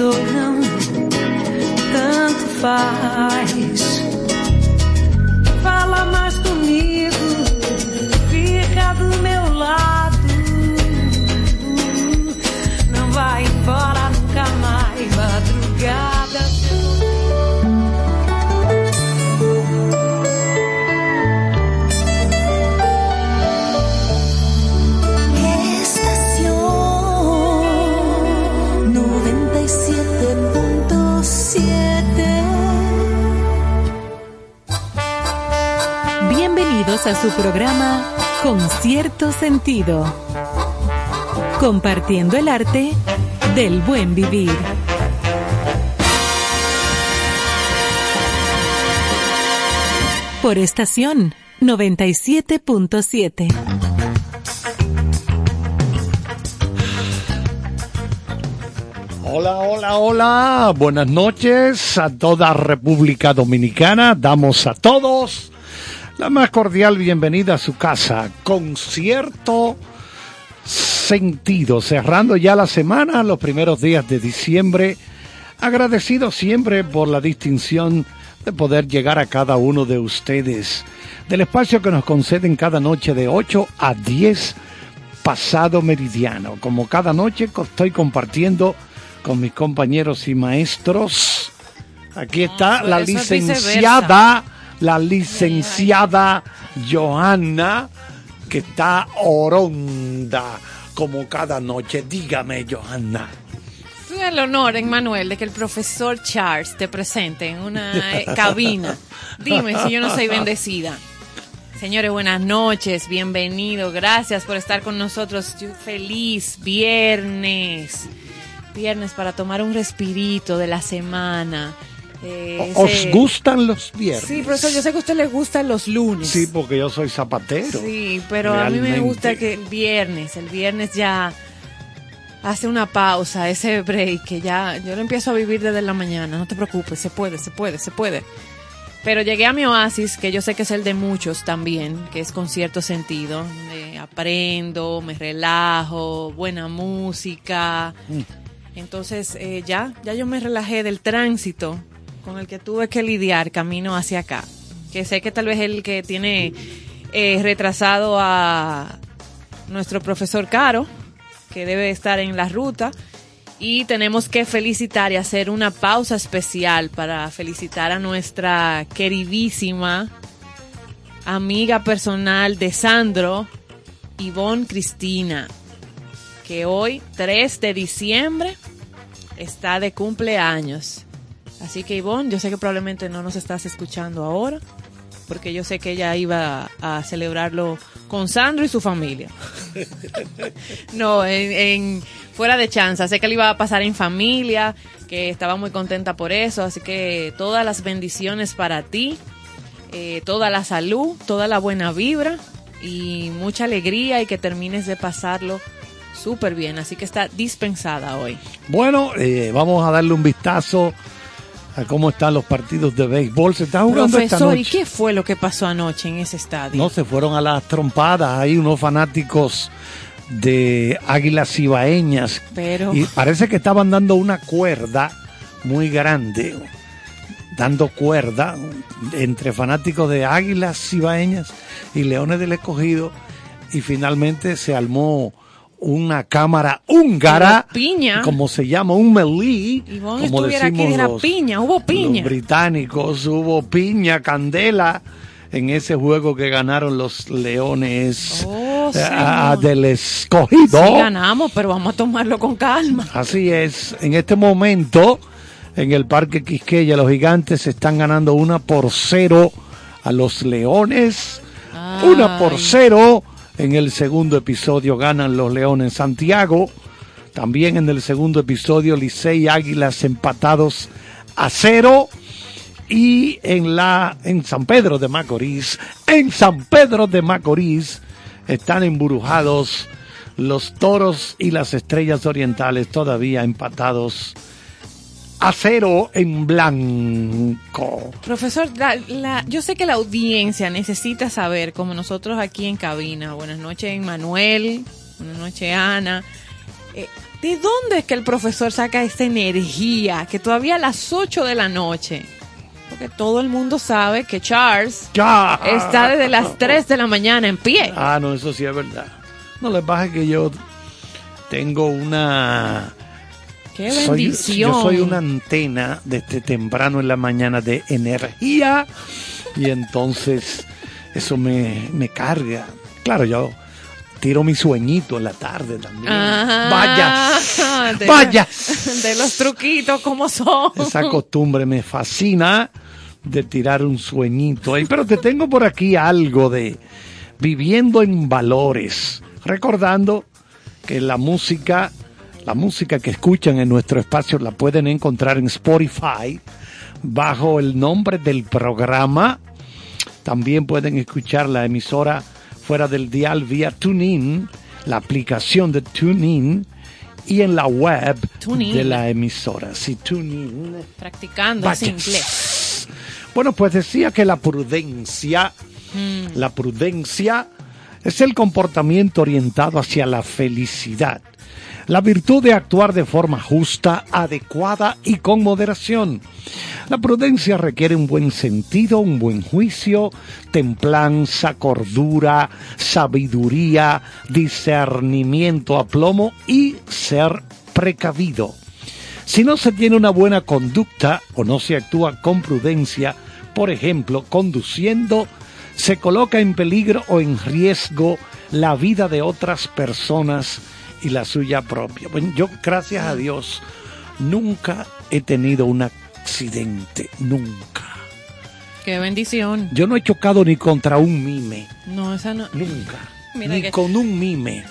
ou não. Tanto faz. Su programa Con cierto sentido. Compartiendo el arte del buen vivir. Por estación 97.7. Hola, hola, hola. Buenas noches a toda República Dominicana. Damos a todos la más cordial bienvenida a su casa con cierto sentido. Cerrando ya la semana, los primeros días de diciembre. Agradecido siempre por la distinción de poder llegar a cada uno de ustedes. Del espacio que nos conceden cada noche de 8 a 10 pasado meridiano. Como cada noche estoy compartiendo con mis compañeros y maestros. Aquí está eso- la es licenciada, la licenciada Johanna, que está oronda como cada noche. Dígame, Johanna. Tuve el honor, Emmanuel, de que el profesor Charles te presente en una eh, cabina. Dime si yo no soy bendecida. Señores, buenas noches, bienvenido, gracias por estar con nosotros. Feliz viernes, viernes para tomar un respirito de la semana. Eh, ¿Os ese- gustan los viernes? Sí, profesor, yo sé que a usted le gustan los lunes. Sí, porque yo soy zapatero. Sí, pero a mí me gusta que el viernes, el viernes ya hace una pausa, ese break, que ya yo lo empiezo a vivir desde la mañana, no te preocupes, se puede, se puede, se puede. Pero llegué a mi oasis, que yo sé que es el de muchos también, que es con cierto sentido. Eh, aprendo, me relajo, buena música. Entonces eh, ya, ya yo me relajé del tránsito con el que tuve que lidiar camino hacia acá. Que sé que tal vez el que tiene eh, retrasado a nuestro profesor Caro, que debe estar en la ruta. Y tenemos que felicitar y hacer una pausa especial para felicitar a nuestra queridísima amiga personal de Sandro, Ivonne Cristina, que hoy, 3 de diciembre, está de cumpleaños. Así que Ivonne, yo sé que probablemente no nos estás escuchando ahora, porque yo sé que ella iba a celebrarlo con Sandro y su familia. no, en, fuera de chance. Sé que le iba a pasar en familia, que estaba muy contenta por eso. Así que todas las bendiciones para ti, eh, toda la salud, toda la buena vibra y mucha alegría y que termines de pasarlo súper bien. Así que está dispensada hoy. Bueno, eh, vamos a darle un vistazo a cómo están los partidos de béisbol. Se está jugando esta Profesor, ¿y noche. qué fue lo que pasó anoche en ese estadio? No se fueron a las trompadas. Hay unos fanáticos de Águilas Ibaeñas. Pero- Y parece que estaban dando una cuerda muy grande. Dando cuerda entre fanáticos de Águilas Ibaeñas y Leones del Escogido. Y finalmente se armó una cámara húngara. Piña. Como se llama, un. Ivonne como estuviera aquí, decimos dijera los- piña, hubo piña. los británicos, hubo piña, candela en ese juego que ganaron los Leones Oh, eh, a- del escogido. Sí ganamos, pero vamos a tomarlo con calma. Así es, en este momento en el Parque Quisqueya los gigantes están ganando una por cero a los Leones, una por cero en el segundo episodio ganan los Leones Santiago, también en el segundo episodio Licey Águilas empatados a cero. Y en la en San Pedro de Macorís, en San Pedro de Macorís están embrujados los toros y las estrellas orientales todavía empatados a cero en blanco. Profesor, la- la- yo sé que la audiencia necesita saber, como nosotros aquí en cabina, buenas noches Manuel, buenas noches Ana, eh, ¿de dónde es que el profesor saca esa energía que todavía a las 8 de la noche? Porque todo el mundo sabe que Charles Ya. está desde las 3 de la mañana en pie. Ah, no, eso sí es verdad. No le pasa que yo tengo una ¡Qué soy, bendición! yo soy una antena desde temprano en la mañana de energía y entonces eso me, me carga. Claro, yo tiro mi sueñito en la tarde también. Vaya, de vaya. de los truquitos como son. Esa costumbre me fascina de tirar un sueñito. Pero te tengo por aquí algo de viviendo en valores. Recordando que la música, la música que escuchan en nuestro espacio la pueden encontrar en Spotify bajo el nombre del programa. También pueden escuchar la emisora fuera del dial vía TuneIn, la aplicación de TuneIn y en la web TuneIn. de la emisora. Sí, TuneIn. Practicando ese inglés. Bueno, pues decía que la prudencia, Mm. la prudencia es el comportamiento orientado hacia la felicidad. La virtud de actuar de forma justa, adecuada y con moderación. La prudencia requiere un buen sentido, un buen juicio, templanza, cordura, sabiduría, discernimiento, aplomo y ser precavido. Si no se tiene una buena conducta o no se actúa con prudencia, por ejemplo, conduciendo, se coloca en peligro o en riesgo la vida de otras personas y la suya propia. Bueno, yo, gracias a Dios, nunca he tenido un accidente, nunca. Qué bendición. Yo no he chocado ni contra un mime, No, esa no. nunca. Mira ni que- con un mime.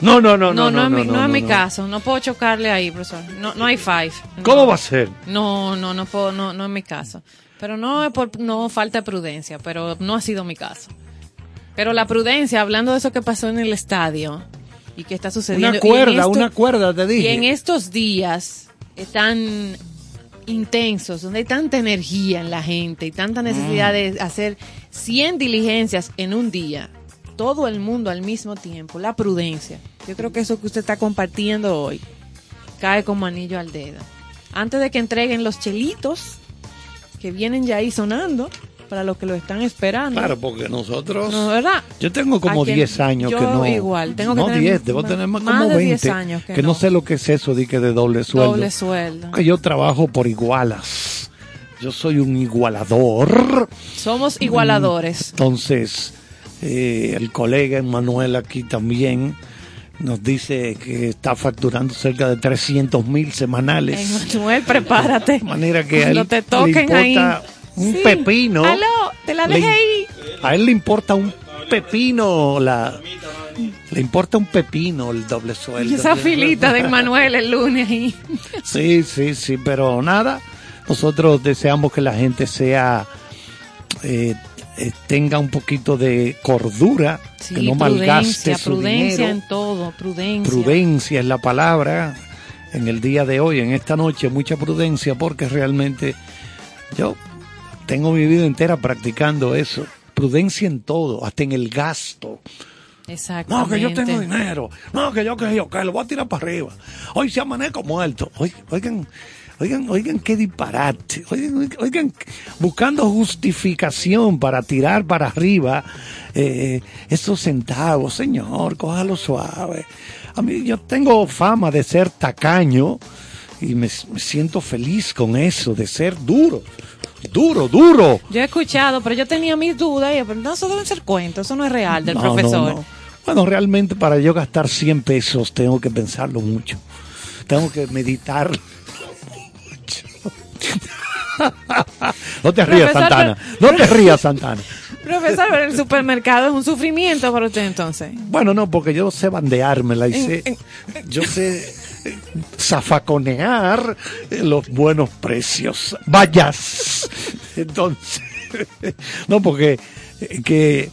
No, no, no, No, no, no, no, es mi, no, no es mi caso. No puedo chocarle ahí, profesor. No, no hay five. ¿Cómo va a ser? No, no, no puedo, no, no es mi caso. Pero no es por no falta de prudencia, pero no ha sido mi caso. Pero la prudencia, hablando de eso que pasó en el estadio y que está sucediendo. Una cuerda, esto- una cuerda, te dije. Y en estos días tan intensos, donde hay tanta energía en la gente y tanta necesidad de hacer 100 diligencias en un día, todo el mundo al mismo tiempo, la prudencia. Yo creo que eso que usted está compartiendo hoy cae como anillo al dedo. Antes de que entreguen los chelitos que vienen ya ahí sonando para los que lo están esperando. Claro, porque nosotros... No, ¿verdad? Yo tengo como ¿A quién? 10 años Yo que no. igual, tengo que no tener 10, debo tener más, más como de 20. 10 años que que no. no. sé lo que es eso de que de doble sueldo. Doble sueldo. Que yo trabajo por igualas. Yo soy un igualador. Somos igualadores. Entonces, eh, el colega Emanuel aquí también nos dice que está facturando cerca de 300 mil semanales. Emanuel, prepárate. De manera que a él te le toquen ahí. Un Sí. pepino. Aló, te la dejé ahí. A él le importa un pepino la le importa un pepino el doble sueldo. Y esa filita de Emanuel el lunes ahí. Sí, sí, sí, pero nada. Nosotros deseamos que la gente sea eh, eh, tenga un poquito de cordura, Sí, que no malgaste prudencia, su prudencia dinero. en todo, prudencia. Prudencia es la palabra. en el día de hoy, en esta noche, mucha prudencia porque realmente yo tengo mi vida entera practicando eso. Prudencia en todo, hasta en el gasto. Exacto. No, que yo tengo dinero. No, que yo que yo, que lo voy a tirar para arriba. Hoy se amanezco muerto. Oigan, oigan, oigan, oigan qué disparate. Oigan, oigan, oigan, buscando justificación para tirar para arriba eh, esos centavos. Señor, cójalo suave. A mí yo tengo fama de ser tacaño y me, me siento feliz con eso, de ser duro. Duro, duro. Yo he escuchado, pero yo tenía mis dudas y pero no, eso deben ser cuentos, eso no es real del No, profesor. no, no. Bueno, realmente para yo gastar 100 pesos tengo que pensarlo mucho. Tengo que meditarlo mucho. No te rías, Profesor, Santana. No te rías, Santana. Profesor, pero el supermercado es un sufrimiento para usted entonces. Bueno, no, porque yo sé bandeármela y sé, yo sé zafaconear eh, los buenos precios. Vayas. Entonces, no, porque eh, que,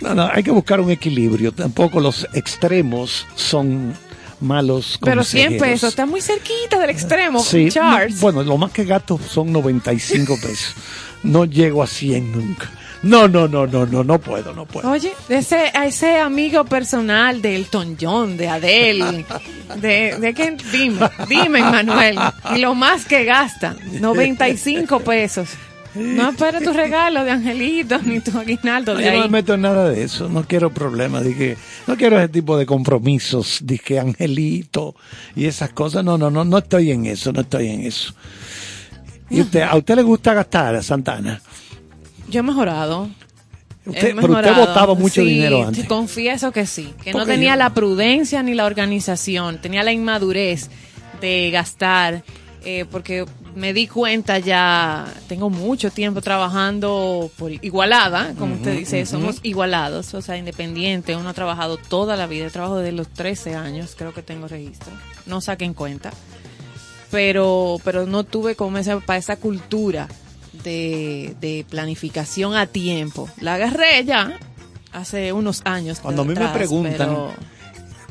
no, no, hay que buscar un equilibrio. Tampoco los extremos son malos Pero 100 consejeros. pesos, está muy cerquita del extremo, Sí, Charles. no, bueno, lo más que gasto son 95 pesos. No llego a 100 nunca. No, no, no, no, no, no puedo, no puedo. Oye, ese, a ese amigo personal de Elton John, de Adele, de, de quién, dime, dime, Manuel, y lo más que gasta, 95 pesos. No espera tu regalo de Angelito ni tu aguinaldo de Yo no me ahí. meto en nada de eso, no quiero problemas, dije, no quiero ese tipo de compromisos, dije angelito y esas cosas, no, no, no, no estoy en eso, no estoy en eso. ¿Y usted, a usted le gusta gastar, Santana? Yo he mejorado. Usted, pero usted botaba mucho Sí, dinero antes. confieso que sí, que no tenía yo- la prudencia ni la organización, tenía la inmadurez de gastar, eh, porque me di cuenta ya, tengo mucho tiempo trabajando por igualada, como usted dice, somos igualados, o sea, independiente, uno ha trabajado toda la vida, trabajo desde los 13 años, creo que tengo registro, no saquen cuenta, pero, pero no tuve como esa, para esa cultura de, de planificación a tiempo. La agarré ya hace unos años. Cuando a mí me preguntan, pero-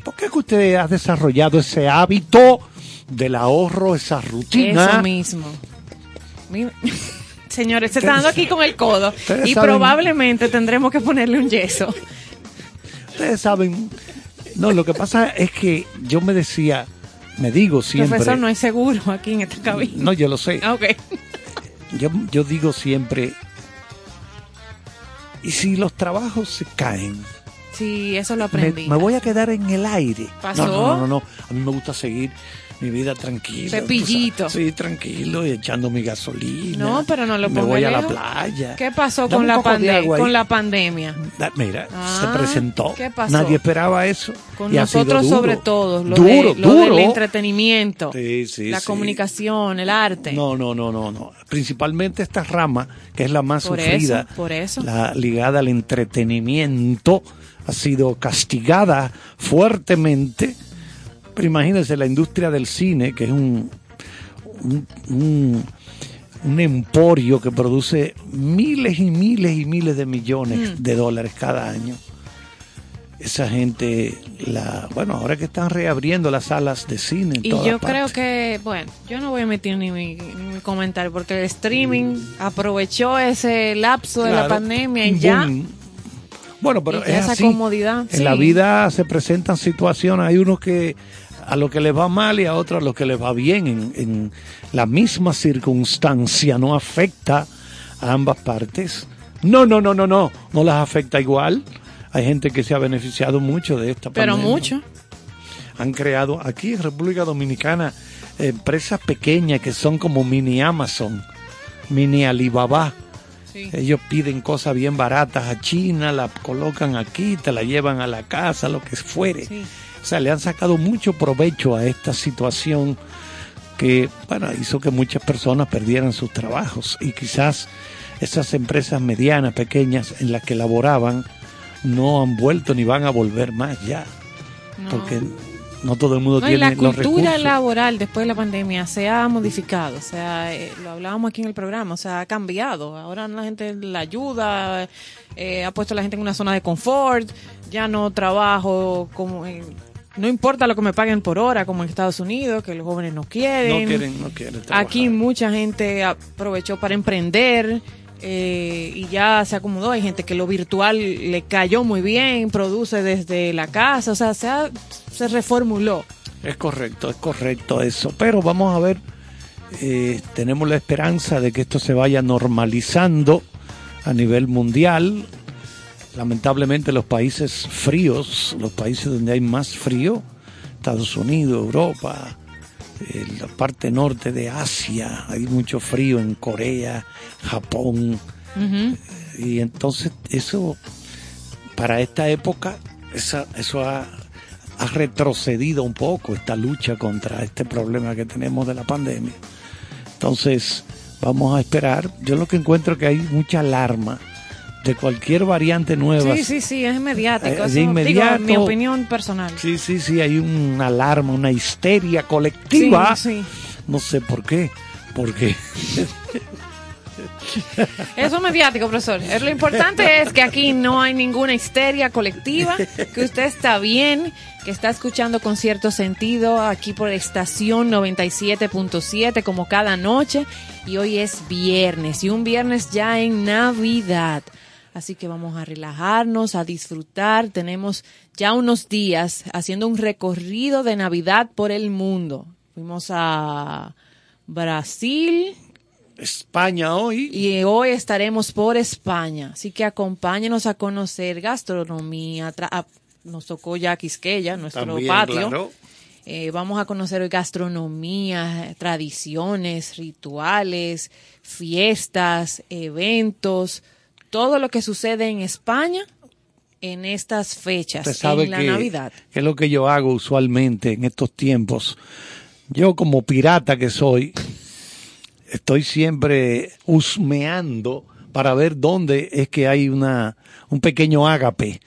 ¿Por qué que usted ha desarrollado ese hábito del ahorro, esa rutina? Eso mismo. Mi- Señores, se está dando aquí con el codo y saben- probablemente tendremos que ponerle un yeso. Ustedes saben, no, lo que pasa es que yo me decía, me digo siempre, Profesor, no es seguro aquí en esta cabina. no, yo lo sé, Ah, Ok. Yo, yo digo siempre, ¿y si los trabajos se caen? Sí, eso lo Me, aprendí. me voy a quedar en el aire. ¿Pasó? No, no, no, no, no. A mí me gusta seguir mi vida tranquila. Cepillito. Sí, tranquilo y echando mi gasolina. No, pero no lo Me ponga voy a la playa. ¿Qué pasó Dame con la, poco de pande- agua ahí. con la pandemia? Da- Mira, Ah, se presentó. ¿qué pasó? Nadie esperaba eso. Con y nosotros sobre todo, lo, duro, de, lo duro. del entretenimiento, Sí, sí, la sí. comunicación, el arte. No, no, no, no, no. Principalmente esta rama, que es la más Por sufrida, eso, por eso. la ligada al entretenimiento, ha sido castigada fuertemente. Pero imagínense la industria del cine, que es un, un, un- un emporio que produce miles y miles y miles de millones Mm. de dólares cada año. Esa gente, la, bueno, ahora que están reabriendo las salas de cine. En Y yo creo que, bueno, yo no voy a emitir ni mi, ni mi comentario porque el streaming aprovechó ese lapso de la pandemia y ya. Bueno, pero Y es esa así. comodidad, En sí. la vida se presentan situaciones, hay unos que a los que les va mal y a otros a los que les va bien. En, en la misma circunstancia no afecta a ambas partes. No, no, no, no, no, no las afecta igual. Hay gente que se ha beneficiado mucho de esta Pero pandemia. mucho. Han creado aquí en República Dominicana empresas pequeñas que son como mini Amazon, mini Alibaba. Sí. Ellos piden cosas bien baratas a China, la colocan aquí, te la llevan a la casa, lo que fuere. Sí. O sea, le han sacado mucho provecho a esta situación que, bueno, hizo que muchas personas perdieran sus trabajos y quizás esas empresas medianas, pequeñas en las que laboraban, no han vuelto ni van a volver más ya, No. porque no todo el mundo No, y tiene la los cultura recursos. laboral después de la pandemia se ha modificado, o sea, eh, lo hablábamos aquí en el programa, o sea, ha cambiado. Ahora la gente la ayuda, eh, ha puesto a la gente en una zona de confort, ya no trabajo como en- no importa lo que me paguen por hora, como en Estados Unidos, que los jóvenes no quieren. No quieren, no quieren trabajar. Aquí mucha gente aprovechó para emprender eh, y ya se acomodó. Hay gente que lo virtual le cayó muy bien, produce desde la casa, o sea, se, ha- se reformuló. Es correcto, es correcto eso. Pero vamos a ver, eh, tenemos la esperanza de que esto se vaya normalizando a nivel mundial. Lamentablemente los países fríos, los países donde hay más frío, Estados Unidos, Europa, eh, la parte norte de Asia, hay mucho frío en Corea, Japón. Y entonces eso, para esta época, esa- eso ha, ha retrocedido un poco esta lucha contra este problema que tenemos de la pandemia. Entonces, vamos a esperar. Yo lo que encuentro es que hay mucha alarma de cualquier variante nueva. Sí, sí, sí, es mediático. Eh, de eso, digo, inmediato. mi opinión personal. Sí, sí, sí, hay una alarma, una histeria colectiva. Sí, sí. No sé por qué. Porque Eso es mediático, profesor. Lo importante es que aquí no hay ninguna histeria colectiva, que usted está bien, que está escuchando con cierto sentido aquí por estación 97.7 como cada noche y hoy es viernes y un viernes ya en Navidad. Así que vamos a relajarnos, a disfrutar. Tenemos ya unos días haciendo un recorrido de Navidad por el mundo. Fuimos a Brasil, España hoy y hoy estaremos por España, así que acompáñenos a conocer gastronomía. ah, Nos tocó ya Quisqueya, nuestro también, patio. claro. Eh, vamos a conocer hoy gastronomía, tradiciones, rituales, fiestas, eventos, todo lo que sucede en España en estas fechas, sabe en la que, Navidad. que es lo que yo hago usualmente en estos tiempos. Yo como pirata que soy, estoy siempre husmeando para ver dónde es que hay una un pequeño ágape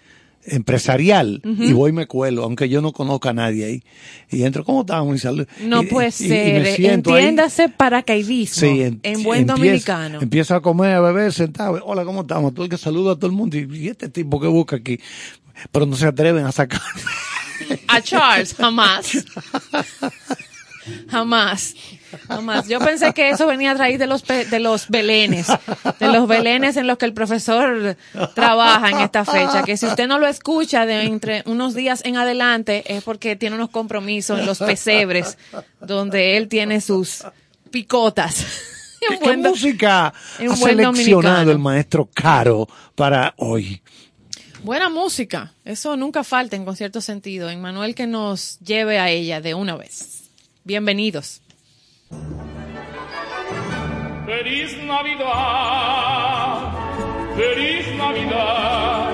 empresarial y voy y me cuelo, aunque yo no conozca a nadie ahí. Y entro, ¿cómo estamos? Y salud. No Y- puede y- y ser, siento ahí. entiéndase paracaidismo Sí, en, en buen empiezo- dominicano. Empiezo a comer, a beber, sentado. Hola, ¿cómo estamos? Tú el que saluda a todo el mundo. Y este tipo que busca aquí. Pero no se atreven a sacar. A Charles, jamás. Jamás. Jamás. Yo pensé que eso venía a raíz de los, pe- de los belenes. De los belenes en los que el profesor trabaja en esta fecha. Que si usted no lo escucha de entre unos días en adelante es porque tiene unos compromisos en los pesebres donde él tiene sus picotas. ¿Qué, música ha seleccionado dominicano. el maestro Caro para hoy? Buena música. Eso nunca falta en concierto sentido. En Manuel que nos lleve a ella de una vez. Bienvenidos. Feliz Navidad, feliz Navidad,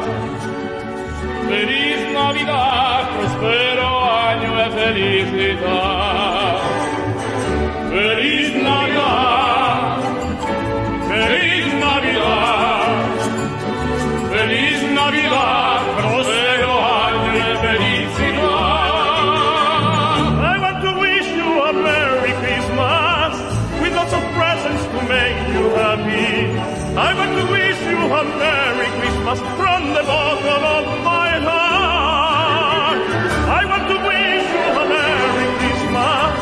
feliz Navidad, prospero año de felicidad. Feliz Navidad, Christmas from the bottom of my heart. I want to wish you a Merry Christmas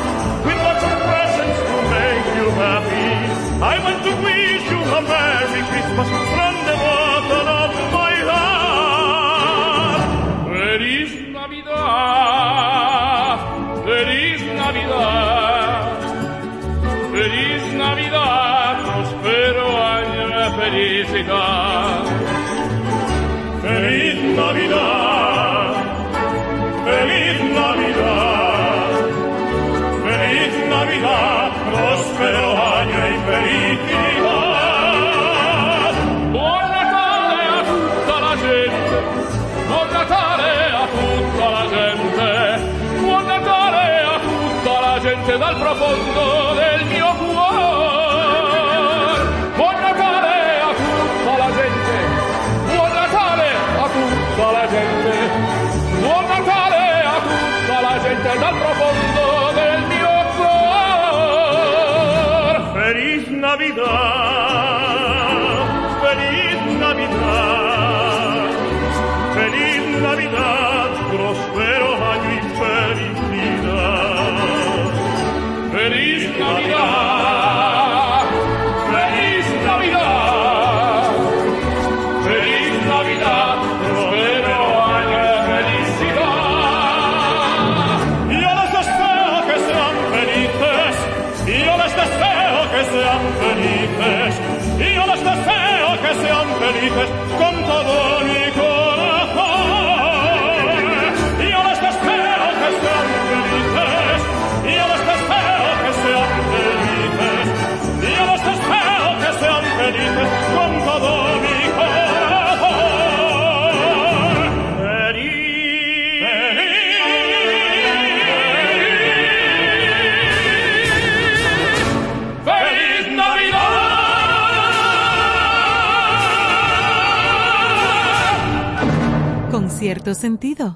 with lots of presents to make you happy. I want to wish you a Merry Christmas from the bottom of my heart. Feliz Navidad, feliz Navidad, feliz Navidad, prospero año de felicidad. Feliz Navidad, prospero año y felicidad. Cierto sentido.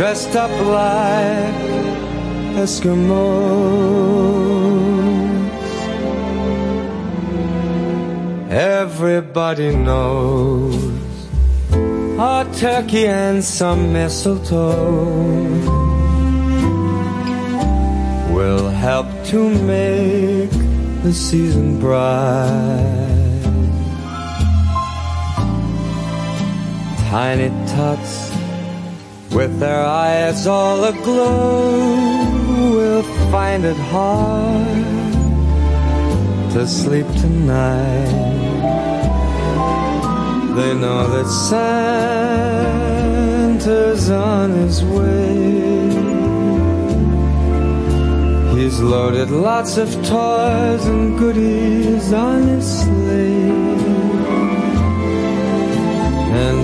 dressed up like Eskimos. Everybody knows a turkey and some mistletoe will help to make the season bright. Tiny tots with their eyes all aglow will find it hard to sleep tonight. They know that Santa's on his way. He's loaded lots of toys and goodies on his sleigh.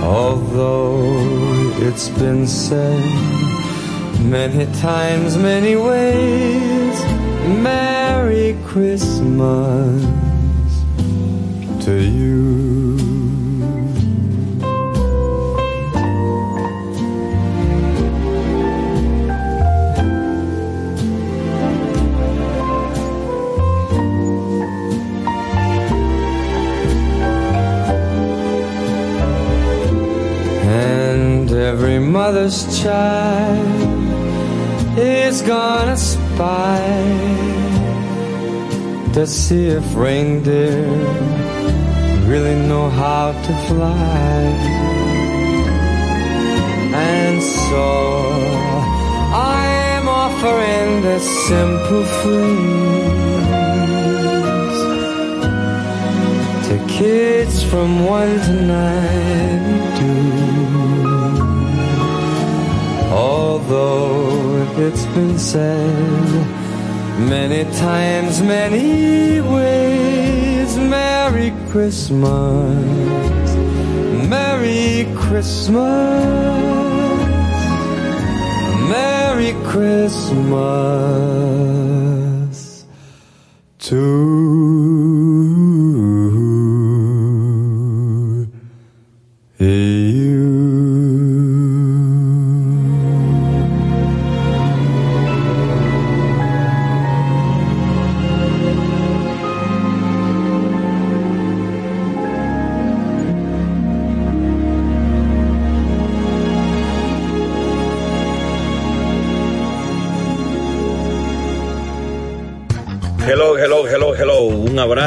Although it's been said many times, many ways, Merry Christmas to you. Mother's child is gonna spy to see if reindeer really know how to fly. And so I'm offering this simple phrase to kids from 1 to nine. 92. Although it's been said many times, many ways, Merry Christmas, Merry Christmas, Merry Christmas to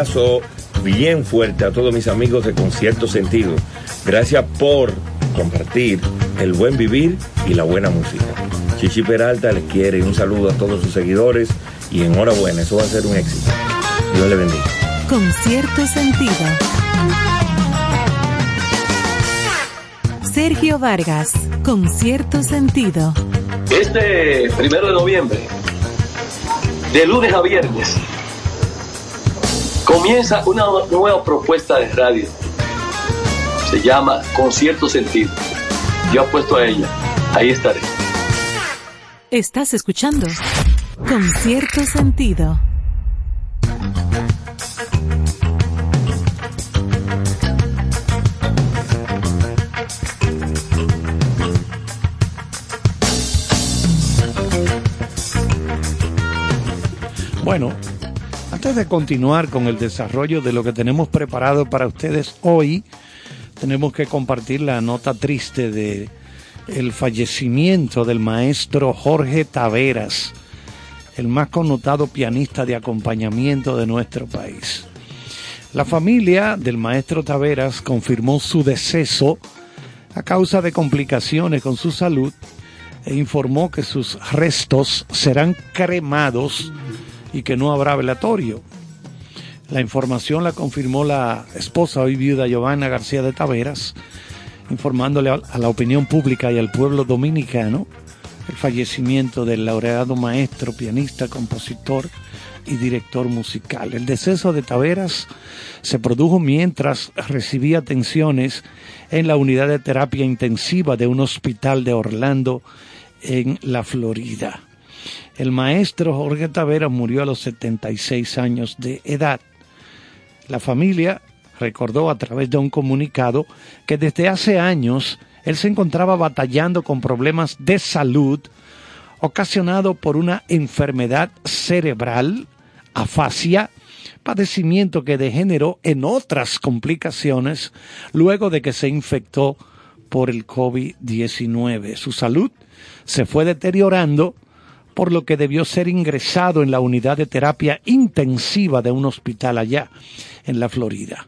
abrazo bien fuerte a todos mis amigos de Concierto Sentido. Gracias por compartir, el buen vivir y la buena música. Chichi Peralta les quiere un saludo a todos sus seguidores y enhorabuena, eso va a ser un éxito. Dios le bendiga. Con cierto sentido. Sergio Vargas, con cierto sentido. Este primero de noviembre, de lunes a viernes, comienza una nueva propuesta de radio. Se llama Con cierto sentido. Yo apuesto a ella. Ahí estaré. Estás escuchando Con cierto sentido. Bueno, antes de continuar con el desarrollo de lo que tenemos preparado para ustedes hoy, tenemos que compartir la nota triste de el fallecimiento del maestro Jorge Taveras, el más connotado pianista de acompañamiento de nuestro país. La familia del maestro Taveras confirmó su deceso a causa de complicaciones con su salud e informó que sus restos serán cremados y que no habrá velatorio. La información la confirmó la esposa hoy viuda Giovanna García de Taveras, informándole a la opinión pública y al pueblo dominicano el fallecimiento del laureado maestro, pianista, compositor y director musical. El deceso de Taveras se produjo mientras recibía atenciones en la unidad de terapia intensiva de un hospital de Orlando en la Florida. El maestro Jorge Taveras murió a los 76 años de edad. La familia recordó a través de un comunicado que desde hace años él se encontraba batallando con problemas de salud ocasionado por una enfermedad cerebral, afasia, padecimiento que degeneró en otras complicaciones luego de que se infectó por el COVID-19. Su salud se fue deteriorando por lo que debió ser ingresado en la unidad de terapia intensiva de un hospital allá, en la Florida.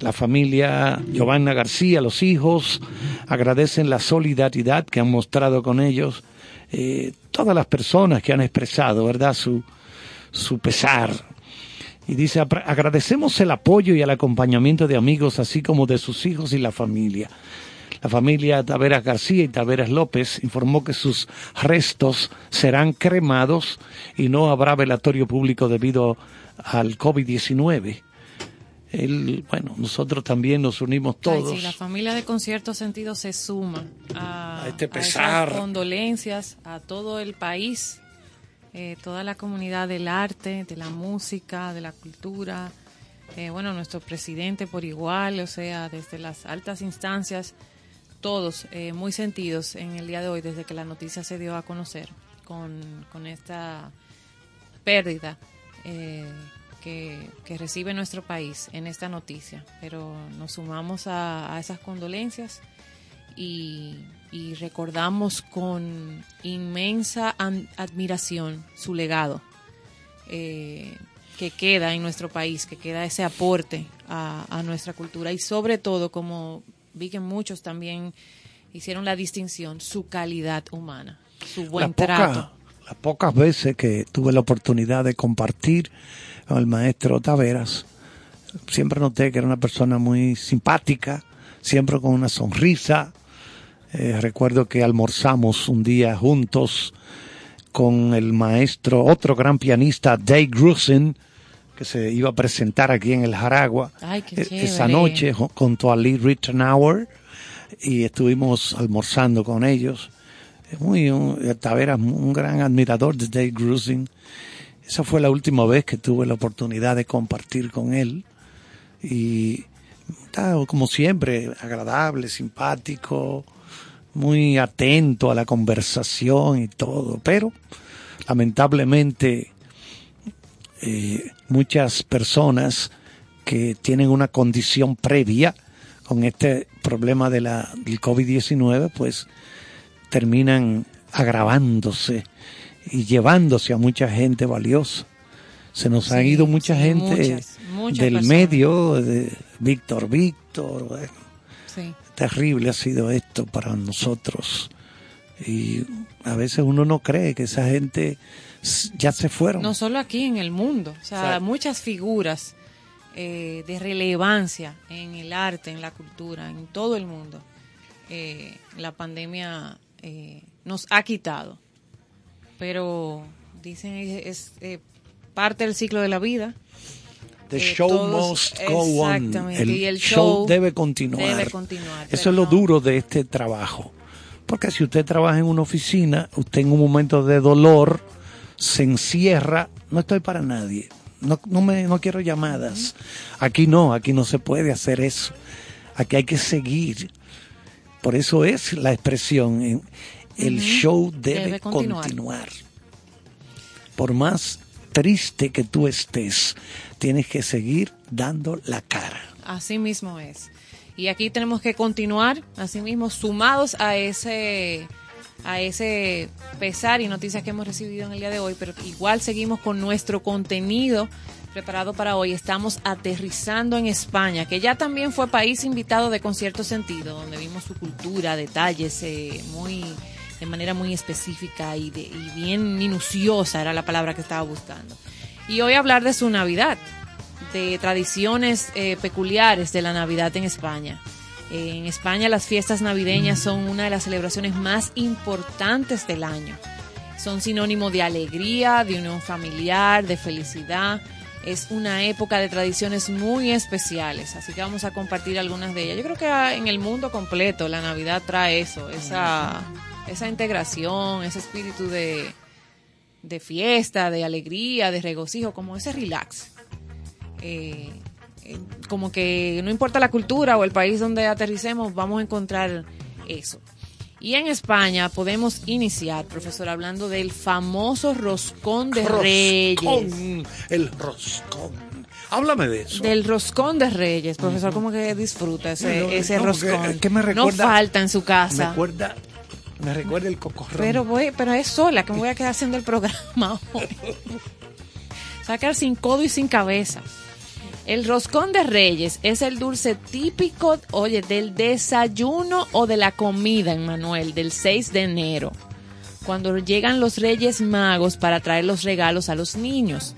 La familia Giovanna García, los hijos, agradecen la solidaridad que han mostrado con ellos eh, todas las personas que han expresado, ¿verdad?, su, su pesar. Y dice, agradecemos el apoyo y el acompañamiento de amigos, así como de sus hijos y la familia. La familia Taveras García y Taveras López informó que sus restos serán cremados y no habrá velatorio público debido al COVID-19. El, bueno, nosotros también nos unimos todos. Ay, sí, la familia de Concierto Sentido se suma a, a este pesar. A condolencias a todo el país, eh, toda la comunidad del arte, de la música, de la cultura. Eh, bueno, nuestro presidente por igual, o sea, desde las altas instancias todos eh, muy sentidos en el día de hoy desde que la noticia se dio a conocer con, con esta pérdida eh, que, que, recibe nuestro país en esta noticia. Pero nos sumamos a, a esas condolencias y, y, recordamos con inmensa admiración su legado. Eh, que queda en nuestro país, que queda ese aporte a, a nuestra cultura y sobre todo, como vi que muchos también hicieron la distinción, su calidad humana, su buen la trato. Poca, las pocas veces que tuve la oportunidad de compartir con el maestro Taveras, siempre noté que era una persona muy simpática, siempre con una sonrisa. Eh, recuerdo que almorzamos un día juntos con el maestro, otro gran pianista, Dave Grusin, que se iba a presentar aquí en el Jaragua Ay, qué esa noche junto a Lee Rittenauer y estuvimos almorzando con ellos. Muy, un, Taveras, un gran admirador de Dave Grusin. Esa fue la última vez que tuve la oportunidad de compartir con él. Y estaba, como siempre, agradable, simpático, muy atento a la conversación y todo. Pero, lamentablemente, eh, muchas personas que tienen una condición previa con este problema de la, del COVID-19, pues terminan agravándose y llevándose a mucha gente valiosa. Se nos Sí, ha ido mucha sí, gente muchas, muchas del personas. medio, de Víctor Víctor, bueno, Sí. terrible ha sido esto para nosotros. Y a veces uno no cree que esa gente ya se fueron. No solo aquí, en el mundo. O sea, Exacto. muchas figuras eh, de relevancia en el arte, en la cultura, en todo el mundo. eh, la pandemia eh, nos ha quitado. Pero dicen es, es, eh, parte del ciclo de la vida. The show todos- must go on. El, y el show, show debe continuar. debe continuar, Eso es lo no. duro de este trabajo. Porque si usted trabaja en una oficina, usted en un momento de dolor se encierra. No estoy para nadie. No, no, me, no quiero llamadas. Aquí no, aquí no se puede hacer eso. Aquí hay que seguir. Por eso es la expresión. El show debe, Debe continuar. continuar. Por más triste que tú estés, tienes que seguir dando la cara. Así mismo es. Y aquí tenemos que continuar, así mismo, sumados a ese, a ese pesar y noticias que hemos recibido en el día de hoy, pero igual seguimos con nuestro contenido preparado para hoy. Estamos aterrizando en España, que ya también fue país invitado de Concierto Sentido, donde vimos su cultura, detalles eh, muy de manera muy específica y, de- y bien minuciosa era la palabra que estaba buscando. Y hoy hablar de su Navidad, de tradiciones eh, peculiares de la Navidad en España. En España las fiestas navideñas son una de las celebraciones más importantes del año. Son sinónimo de alegría, de unión familiar, de felicidad. Es una época de tradiciones muy especiales, así que vamos a compartir algunas de ellas. Yo creo que ah, en el mundo completo la Navidad trae eso, esa, esa integración, ese espíritu de, fiesta, de alegría, de regocijo, como ese relax. Eh, como que no importa la cultura o el país donde aterricemos, vamos a encontrar eso. Y en España podemos iniciar, profesor, hablando del famoso roscón de reyes. Roscón, el roscón. Háblame de eso. Del roscón de reyes, profesor, como que disfruta ese, No, no, ese no, roscón. que- me no falta en su Me casa. recuerda, me recuerda el cocorrón. Pero voy, pero es sola que me voy a quedar haciendo el programa hoy. Se va a quedar sin codo y sin cabeza. El roscón de reyes es el dulce típico, oye, del desayuno o de la comida en Manuel, del 6 de enero, cuando llegan los reyes magos para traer los regalos a los niños.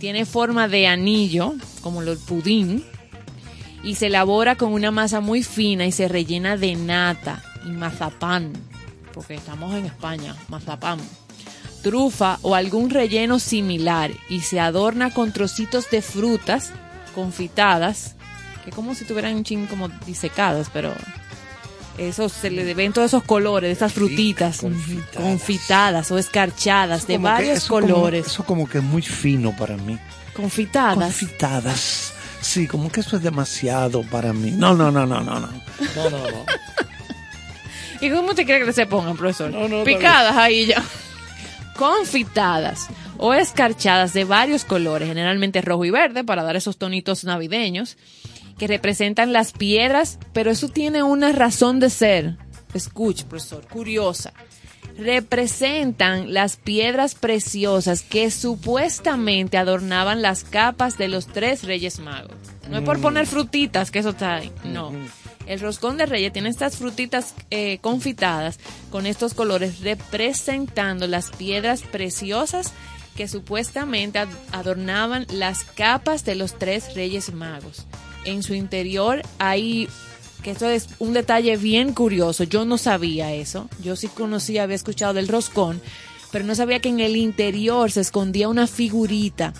Tiene forma de anillo, como el pudín, y se elabora con una masa muy fina y se rellena de nata y mazapán, porque estamos en España, mazapán, trufa o algún relleno similar y se adorna con trocitos de frutas confitadas, que como si tuvieran un chin como disecadas, pero esos se le ven todos esos colores, esas frutitas ujú, confitadas, o escarchadas de que- varios eso como- colores, eso como que es muy fino para mí. confitadas. Confitadas. Sí, como que eso es demasiado para mí. No, no, no, no, no, no. No, no, no. ¿Y cómo te cree que se pongan, profesor? No, no, Picadas ahí ya. Confitadas o escarchadas de varios colores, generalmente rojo y verde, para dar esos tonitos navideños, que representan las piedras, pero eso tiene una razón de ser. Escuche, profesor, curiosa. Representan las piedras preciosas que supuestamente adornaban las capas de los tres reyes magos. No es por Mm. poner frutitas, que eso está ahí. No. El roscón de reyes tiene estas frutitas eh, confitadas con estos colores representando las piedras preciosas que supuestamente ad- adornaban las capas de los tres reyes magos. En su interior hay, que esto es un detalle bien curioso, yo no sabía eso, yo sí conocía, había escuchado del roscón, pero no sabía que en el interior se escondía una figurita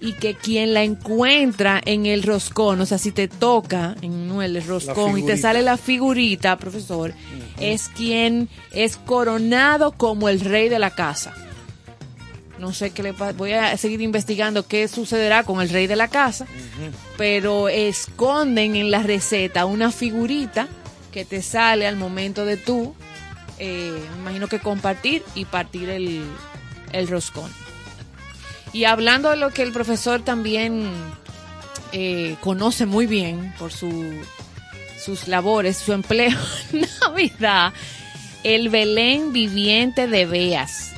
y que quien la encuentra en el roscón, o sea, si te toca en el roscón y te sale la figurita, profesor, es quien es coronado como el rey de la casa. No sé qué le pasa, voy a seguir investigando qué sucederá con el rey de la casa, pero esconden en la receta una figurita que te sale al momento de tú, eh, me imagino que compartir y partir el, el roscón. Y hablando de lo que el profesor también eh, conoce muy bien por su, sus labores, su empleo en Navidad, el Belén viviente de Beas.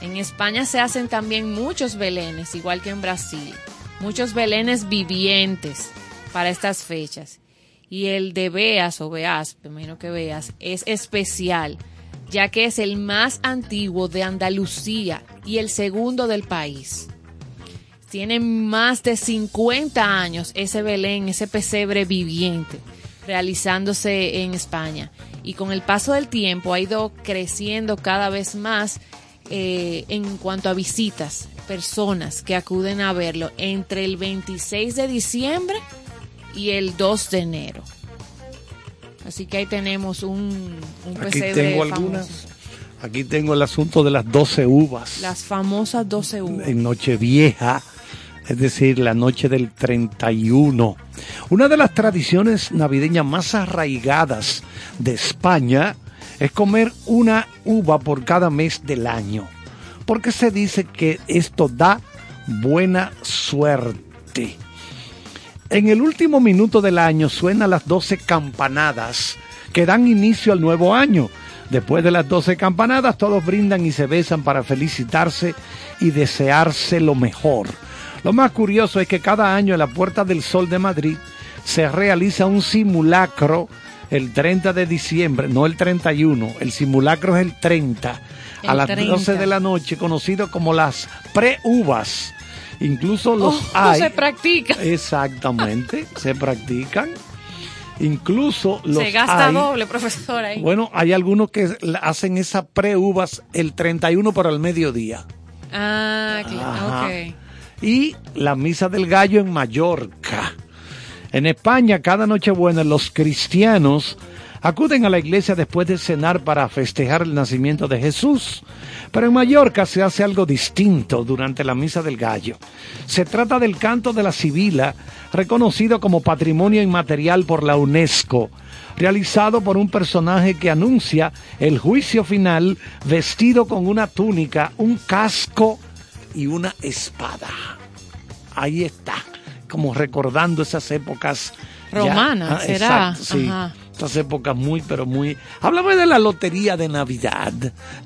En España se hacen también muchos belenes, igual que en Brasil. Muchos belenes vivientes para estas fechas. Y el de Beas o Beas, me imagino que Beas, es especial, ya que es el más antiguo de Andalucía y el segundo del país. Tiene más de 50 años ese Belén, ese pesebre viviente, realizándose en España. Y con el paso del tiempo ha ido creciendo cada vez más eh, en cuanto a visitas, personas que acuden a verlo entre el 26 de diciembre y el 2 de enero. Así que ahí tenemos un, un Aquí tengo famoso. Aquí tengo el asunto de las 12 uvas. Las famosas 12 uvas. en Nochevieja, es decir, la noche del 31. Una de las tradiciones navideñas más arraigadas de España es comer una uva por cada mes del año, porque se dice que esto da buena suerte. En el último minuto del año suenan las 12 campanadas que dan inicio al nuevo año. Después de las 12 campanadas todos brindan y se besan para felicitarse y desearse lo mejor. Lo más curioso es que cada año en la Puerta del Sol de Madrid se realiza un simulacro el 30 de diciembre, no el 31, el simulacro es el 30, a las 30. 12 de la noche, conocido como las pre-uvas. Incluso los Oh, hay. se practica. Exactamente, se practican. Incluso los Se gasta hay. doble, profesor, ahí. Bueno, hay algunos que hacen esas pre-uvas el 31 para el mediodía. Ah, claro. Y la misa del gallo en Mallorca. En España, cada Nochebuena, los cristianos acuden a la iglesia después de cenar para festejar el nacimiento de Jesús. Pero en Mallorca se hace algo distinto durante la misa del gallo. Se trata del canto de la sibila, reconocido como patrimonio inmaterial por la UNESCO, realizado por un personaje que anuncia el juicio final vestido con una túnica, un casco y una espada. Ahí está, como recordando esas épocas ya- Romanas, Ah, ¿será? exacto, sí. Ajá. Estas épocas muy, pero muy. Háblame de la lotería de Navidad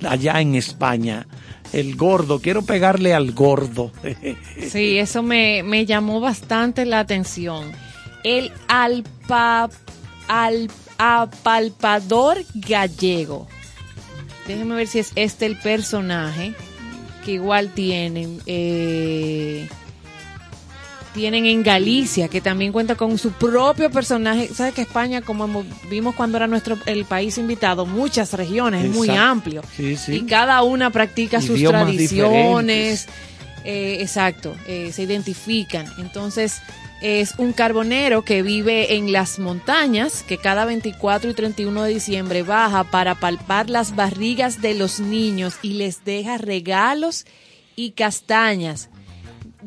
allá en España. El gordo, quiero pegarle al gordo. Sí, eso me, me llamó bastante la atención. El alpa, al, apalpador gallego. Déjeme ver si es este el personaje que igual tienen. eh, tienen en Galicia, que también cuenta con su propio personaje. ¿Sabes que España, como vimos cuando era nuestro el país invitado, muchas regiones, es muy amplio. Sí, sí. Y cada una practica sus tradiciones. Eh, exacto, eh, se identifican. Entonces, es un carbonero que vive en las montañas, que cada 24 y 31 de diciembre baja para palpar las barrigas de los niños y les deja regalos y castañas,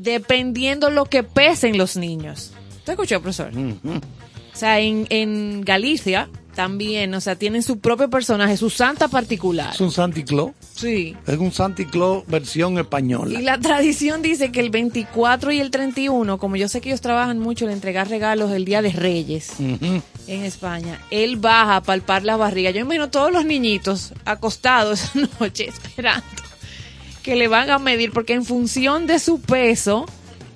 dependiendo lo que pesen los niños. ¿Te escuchó, profesor? O sea, en, en Galicia también, o sea, tienen su propio personaje, su santa particular. Es un Santi Claus. Sí. Es un Santi Claus versión española. Y la tradición dice que el 24 y el 31, como yo sé que ellos trabajan mucho en entregar regalos el Día de Reyes en España, él baja a palpar la barriga. Yo imagino todos los niñitos acostados esa noche esperando que le van a medir, porque en función de su peso,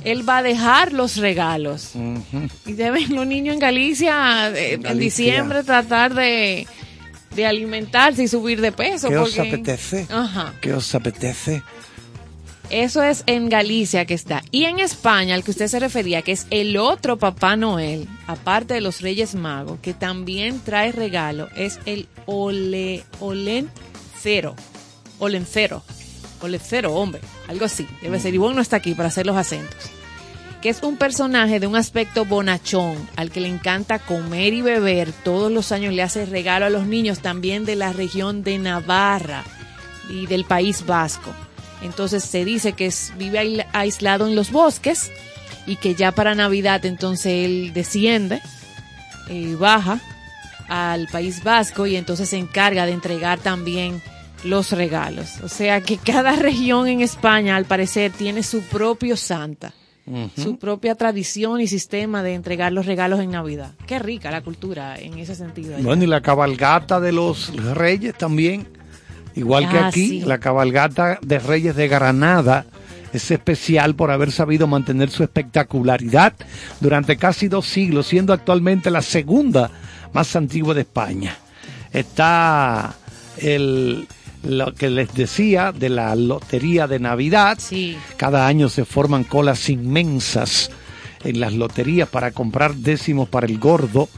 él va a dejar los regalos. Y deben los niños en Galicia, eh, en diciembre, tratar de, de alimentarse y subir de peso. ¿Qué os apetece? Ajá. ¿Qué os apetece? Eso es en Galicia que está. Y en España, al que usted se refería, que es el otro Papá Noel, aparte de los Reyes Magos, que también trae regalo, es el ole, Olencero. Olencero. Olencero, hombre. Algo así. Debe ser. Bueno, no está aquí para hacer los acentos. Que es un personaje de un aspecto bonachón, al que le encanta comer y beber. Todos los años le hace regalo a los niños también de la región de Navarra y del País Vasco. Entonces se dice que es- vive aisla- aislado en los bosques y que ya para Navidad entonces él desciende y baja al País Vasco y entonces se encarga de entregar también los regalos. O sea que cada región en España al parecer tiene su propio santa, su propia tradición y sistema de entregar los regalos en Navidad. Qué rica la cultura en ese sentido. allá. Bueno, y la cabalgata de los reyes también. Igual que Ah, aquí, sí. la cabalgata de reyes de Granada Es especial por haber sabido mantener su espectacularidad durante casi dos siglos, siendo actualmente la segunda más antigua de España. Está el, lo que les decía de la lotería de Navidad. Sí. Cada año se forman colas inmensas en las loterías para comprar décimos para el gordo.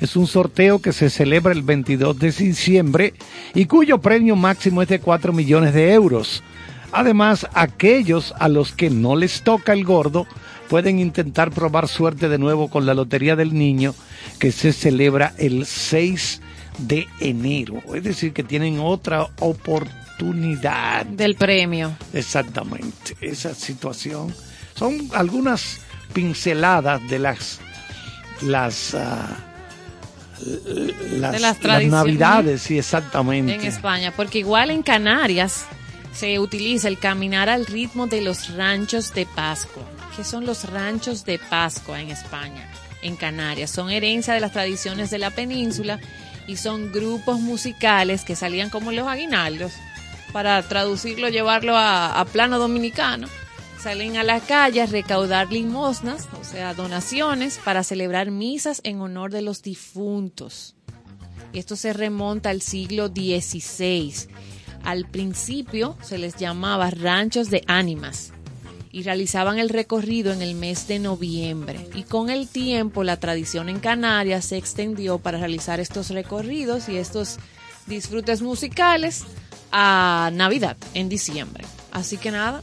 Es un sorteo que se celebra el 22 de diciembre y cuyo premio máximo es de 4 millones de euros. Además, aquellos a los que no les toca el gordo pueden intentar probar suerte de nuevo con la Lotería del Niño que se celebra el 6 de enero. Es decir, que tienen otra oportunidad. Del premio. Exactamente, esa situación. Son algunas pinceladas de las las ah, las, De las las tradiciones. navidades, sí, exactamente. en España, porque igual en Canarias se utiliza el caminar al ritmo de los ranchos de Pascua. ¿Qué son los ranchos de Pascua en España? En Canarias. Son herencia de las tradiciones de la península y son grupos musicales que salían como los aguinaldos. Para traducirlo, llevarlo a, plano dominicano. Salen a la calle a recaudar limosnas, o sea, donaciones, para celebrar misas en honor de los difuntos. Esto se remonta al siglo XVI. Al principio se les llamaba ranchos de ánimas y realizaban el recorrido en el mes de noviembre. Y con el tiempo la tradición en Canarias se extendió para realizar estos recorridos y estos disfrutes musicales a Navidad, en diciembre. Así que nada,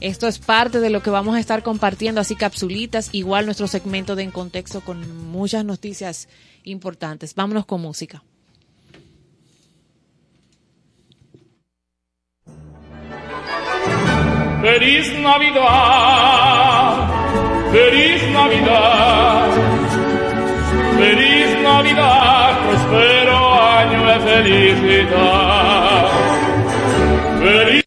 esto es parte de lo que vamos a estar compartiendo, así capsulitas, igual nuestro segmento de En Contexto con muchas noticias importantes. Vámonos con música. Feliz Navidad, feliz Navidad, feliz Navidad, prospero año de felicidad. Feliz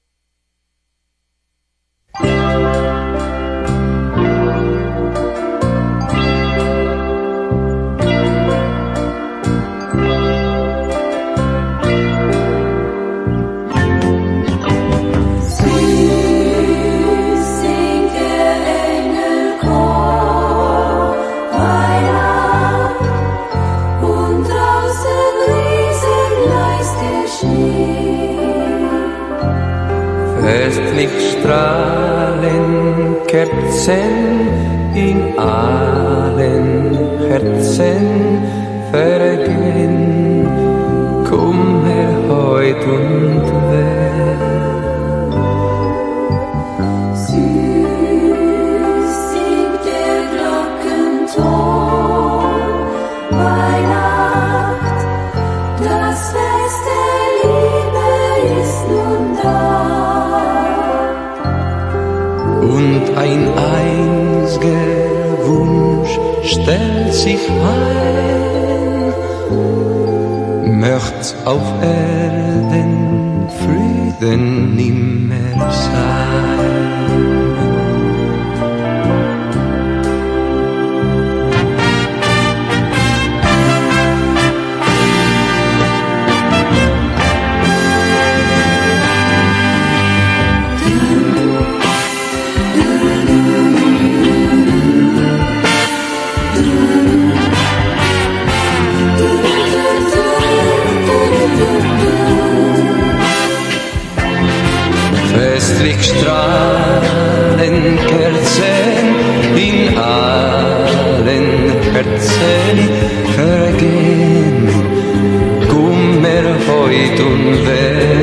Festlich strahlen Kerzen in allen Herzen vergehen. Komm her heut und stellt sich ein, möcht's auf Erden Frieden nimmer sein. itseni kärkeen, kummerhoitun veren.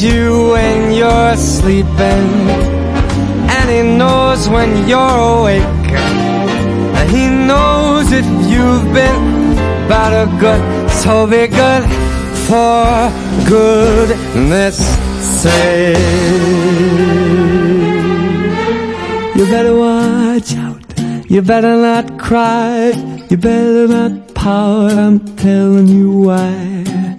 You when you're sleeping, and he knows when you're awake. And he knows if you've been bad or good, so be good for goodness sake. You better watch out. You better not cry. You better not pout. I'm telling you why.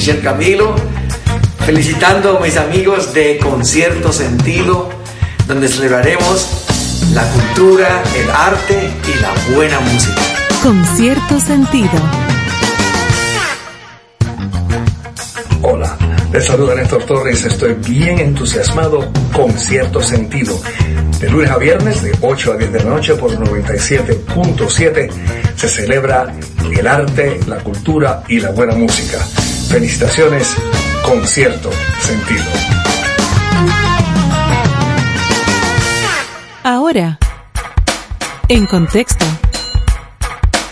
Michel Camilo, felicitando a mis amigos de Concierto Sentido, donde celebraremos la cultura, el arte y la buena música. Con cierto sentido. Hola, les saluda Néstor Torres. Estoy bien entusiasmado con cierto sentido. De lunes a viernes, de 8 a 10 de la noche por 97.7, se celebra el arte, la cultura y la buena música. Felicitaciones con cierto sentido. Ahora, en contexto.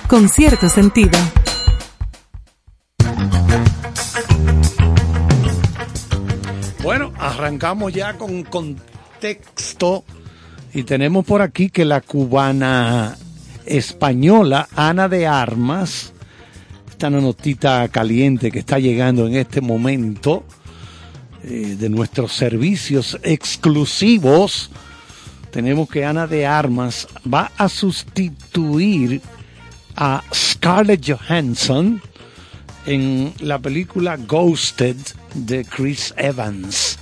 Con cierto sentido. Bueno, arrancamos ya con contexto y tenemos por aquí que la cubana española Ana de Armas, esta notita caliente que está llegando en este momento eh, de nuestros servicios exclusivos, tenemos que Ana de Armas va a sustituir a Scarlett Johansson en la película Ghosted de Chris Evans.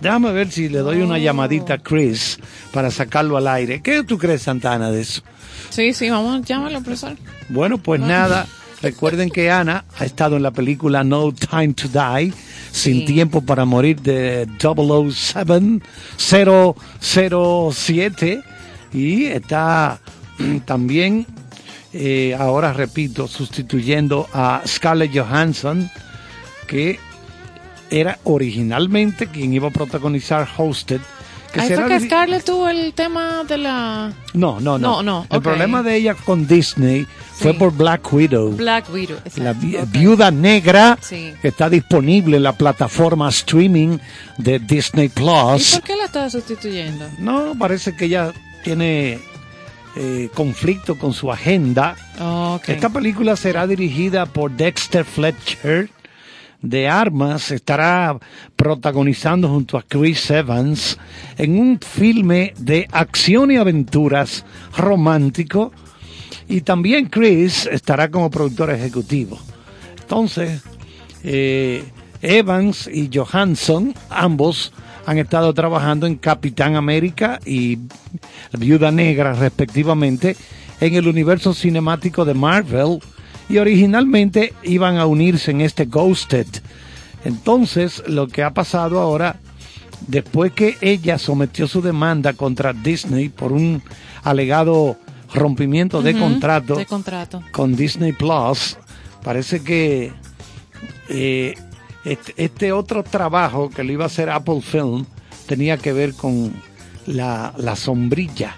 Déjame ver si le doy una llamadita a Chris para sacarlo al aire. ¿Qué tú crees, Santana, de eso? Sí, sí, vamos, llámalo, profesor. Bueno, pues nada, recuerden que Ana ha estado en la película No Time to Die, Sin Tiempo para Morir de 007, 007, y está mm, también, eh, ahora repito, sustituyendo a Scarlett Johansson, que era originalmente quien iba a protagonizar Hosted. Que Ahí será fue que Scarlett tuvo el tema de la no, no, no. No, no, El problema de ella con Disney fue por Black Widow. Black Widow. exacto, La vi- viuda negra Sí. que está disponible en la plataforma streaming de Disney ¿Y Plus. por qué la estaba sustituyendo? No, parece que ella tiene eh, conflicto con su agenda. Ok. Esta película será dirigida por Dexter Fletcher, de Armas estará protagonizando junto a Chris Evans en un filme de acción y aventuras romántico y también Chris estará como productor ejecutivo. Entonces, eh, Evans y Johansson, ambos han estado trabajando en Capitán América y Viuda Negra respectivamente en el universo cinemático de Marvel y originalmente iban a unirse en este Ghosted. Entonces, lo que ha pasado ahora, después que ella sometió su demanda contra Disney por un alegado rompimiento de, contrato de contrato. con Disney Plus, parece que eh, este, este otro trabajo que lo iba a hacer Apple Film tenía que ver con la, la sombrilla.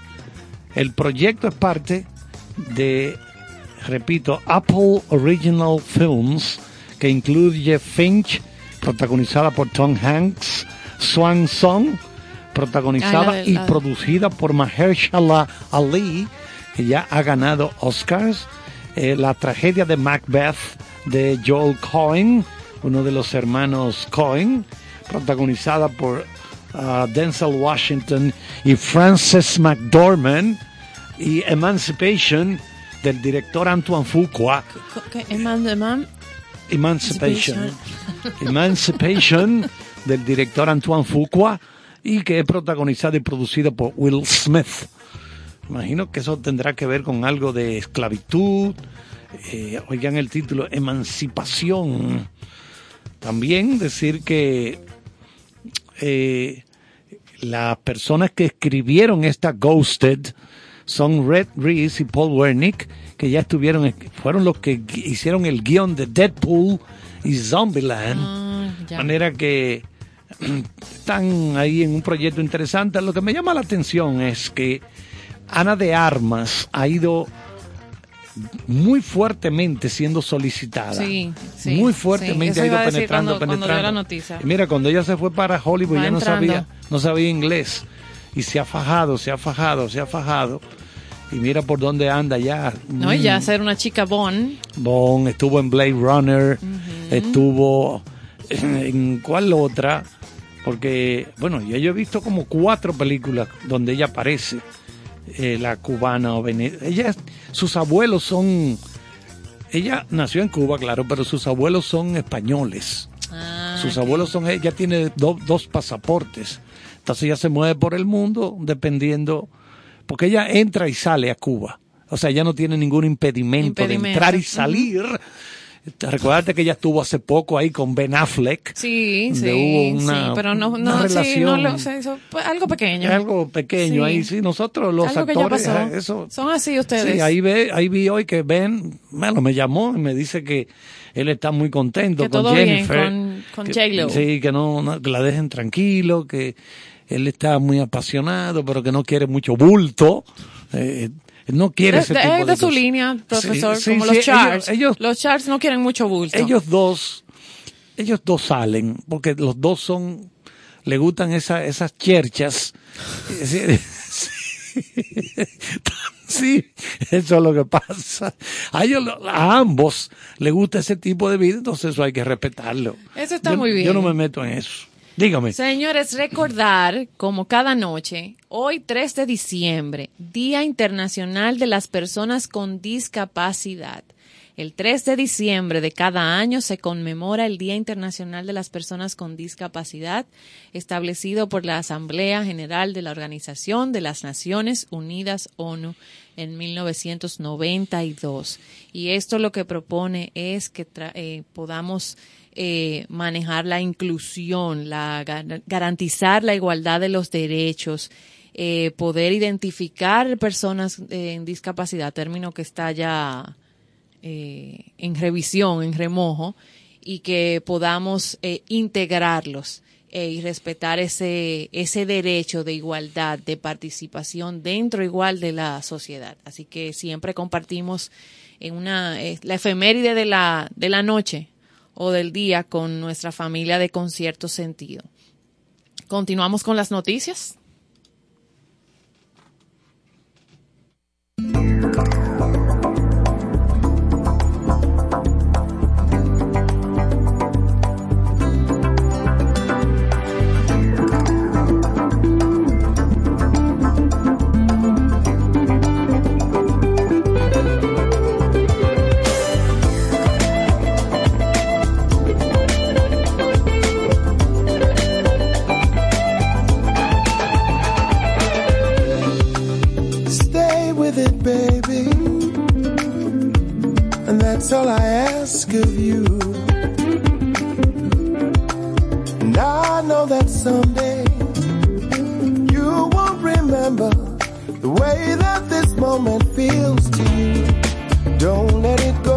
El proyecto es parte de, repito, Apple Original Films, que incluye Finch, protagonizada por Tom Hanks, Swan Song, protagonizada Ah, la y producida por Mahershala Ali, ya ha ganado Oscars, eh, la tragedia de Macbeth de Joel Cohen, uno de los hermanos Cohen, protagonizada por ah, Denzel Washington y Frances McDormand, y Emancipation del director Antoine Fuqua, Eman- Eman- Emancipation, Emancipation del director Antoine Fuqua y que es protagonizada y producida por Will Smith. Imagino que eso tendrá que ver con algo de esclavitud. Eh, oigan el título, Emancipación. También decir que eh, las personas que escribieron esta Ghosted son Red Reese y Paul Wernick, que ya estuvieron, fueron los que hicieron el guion de Deadpool y Zombieland. Ah, De ya. manera que están ahí en un proyecto interesante. Lo que me llama la atención es que Ana de Armas ha ido muy fuertemente siendo solicitada. Sí, sí, muy fuertemente ha ido penetrando, cuando- penetrando. la noticia. Y mira, cuando ella se fue para Hollywood Va ya no entrando. sabía, no sabía inglés. Y se ha fajado, se ha fajado, se ha fajado. Y mira por dónde anda ya. No, y ya ser una chica bon. Bond, estuvo en Blade Runner, estuvo en cuál otra, porque, bueno, ya yo he visto como cuatro películas donde ella aparece, eh, la cubana o Ella, sus abuelos son, ella nació en Cuba, claro, pero sus abuelos son españoles. Ah, Sus abuelos son, ella tiene do- dos pasaportes. Entonces ella se mueve por el mundo dependiendo, porque ella entra y sale a Cuba. O sea, ella no tiene ningún impedimento, de entrar y salir. Recuerda que ella estuvo hace poco ahí con Ben Affleck. Sí, sí, hubo una- sí, pero no, no, sí, no lo sé, eso, pues, algo pequeño. Algo pequeño Sí. ahí, sí. Nosotros los Algo que ya actores, pasó. eh, eso. Son así ustedes. Sí, ahí, ve, ahí vi hoy que Ben, bueno, me llamó y me dice que él está muy contento Que con todo bien Jennifer. con- con que-. Sí, que no, no- que la dejen tranquilo, que él está muy apasionado, pero que no quiere mucho bulto. Eh, no quiere de, ese de- tipo de, de su cosas. línea, profesor, Sí, sí, como sí, los ellos- charts. ellos- los charts no quieren mucho bulto. ellos dos, ellos dos salen, porque los dos son, le gustan esa, esas cherchas. Sí, eso es lo que pasa. A, ellos, lo- a ambos les gusta ese tipo de vida, entonces eso hay que respetarlo. Eso está Yo- muy bien. Yo no me meto en eso. Dígame. Señores, recordar, como cada noche, hoy 3 de diciembre, Día Internacional de las Personas con Discapacidad. El 3 de diciembre de cada año se conmemora el Día Internacional de las Personas con Discapacidad, establecido por la Asamblea General de la Organización de las Naciones Unidas ONU en 1992. Y esto lo que propone es que eh, podamos eh, manejar la inclusión, la, gar- garantizar la igualdad de los derechos, eh, poder identificar personas eh, en discapacidad, término que está ya eh, en revisión, en remojo, y que podamos eh, integrarlos eh, y respetar ese, ese derecho de igualdad, de participación dentro igual de la sociedad. Así que siempre compartimos en una, la efeméride de la, de la noche o del día con nuestra familia de concierto sentido. Continuamos con las noticias. That's all I ask of you. And I know that someday you won't remember the way that this moment feels to you. Don't let it go.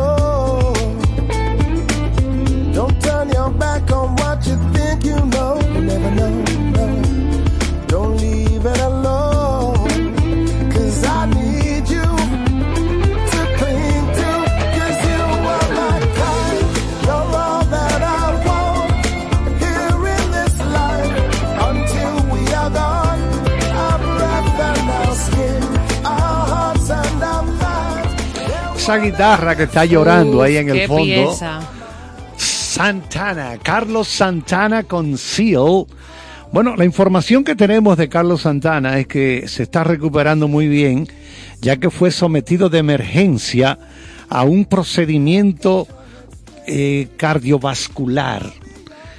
Esa guitarra que está llorando ahí en el Qué fondo. pieza. Santana, Carlos Santana con Seal. Bueno, la información que tenemos de Carlos Santana es que se está recuperando muy bien, ya que fue sometido de emergencia a un procedimiento eh, cardiovascular.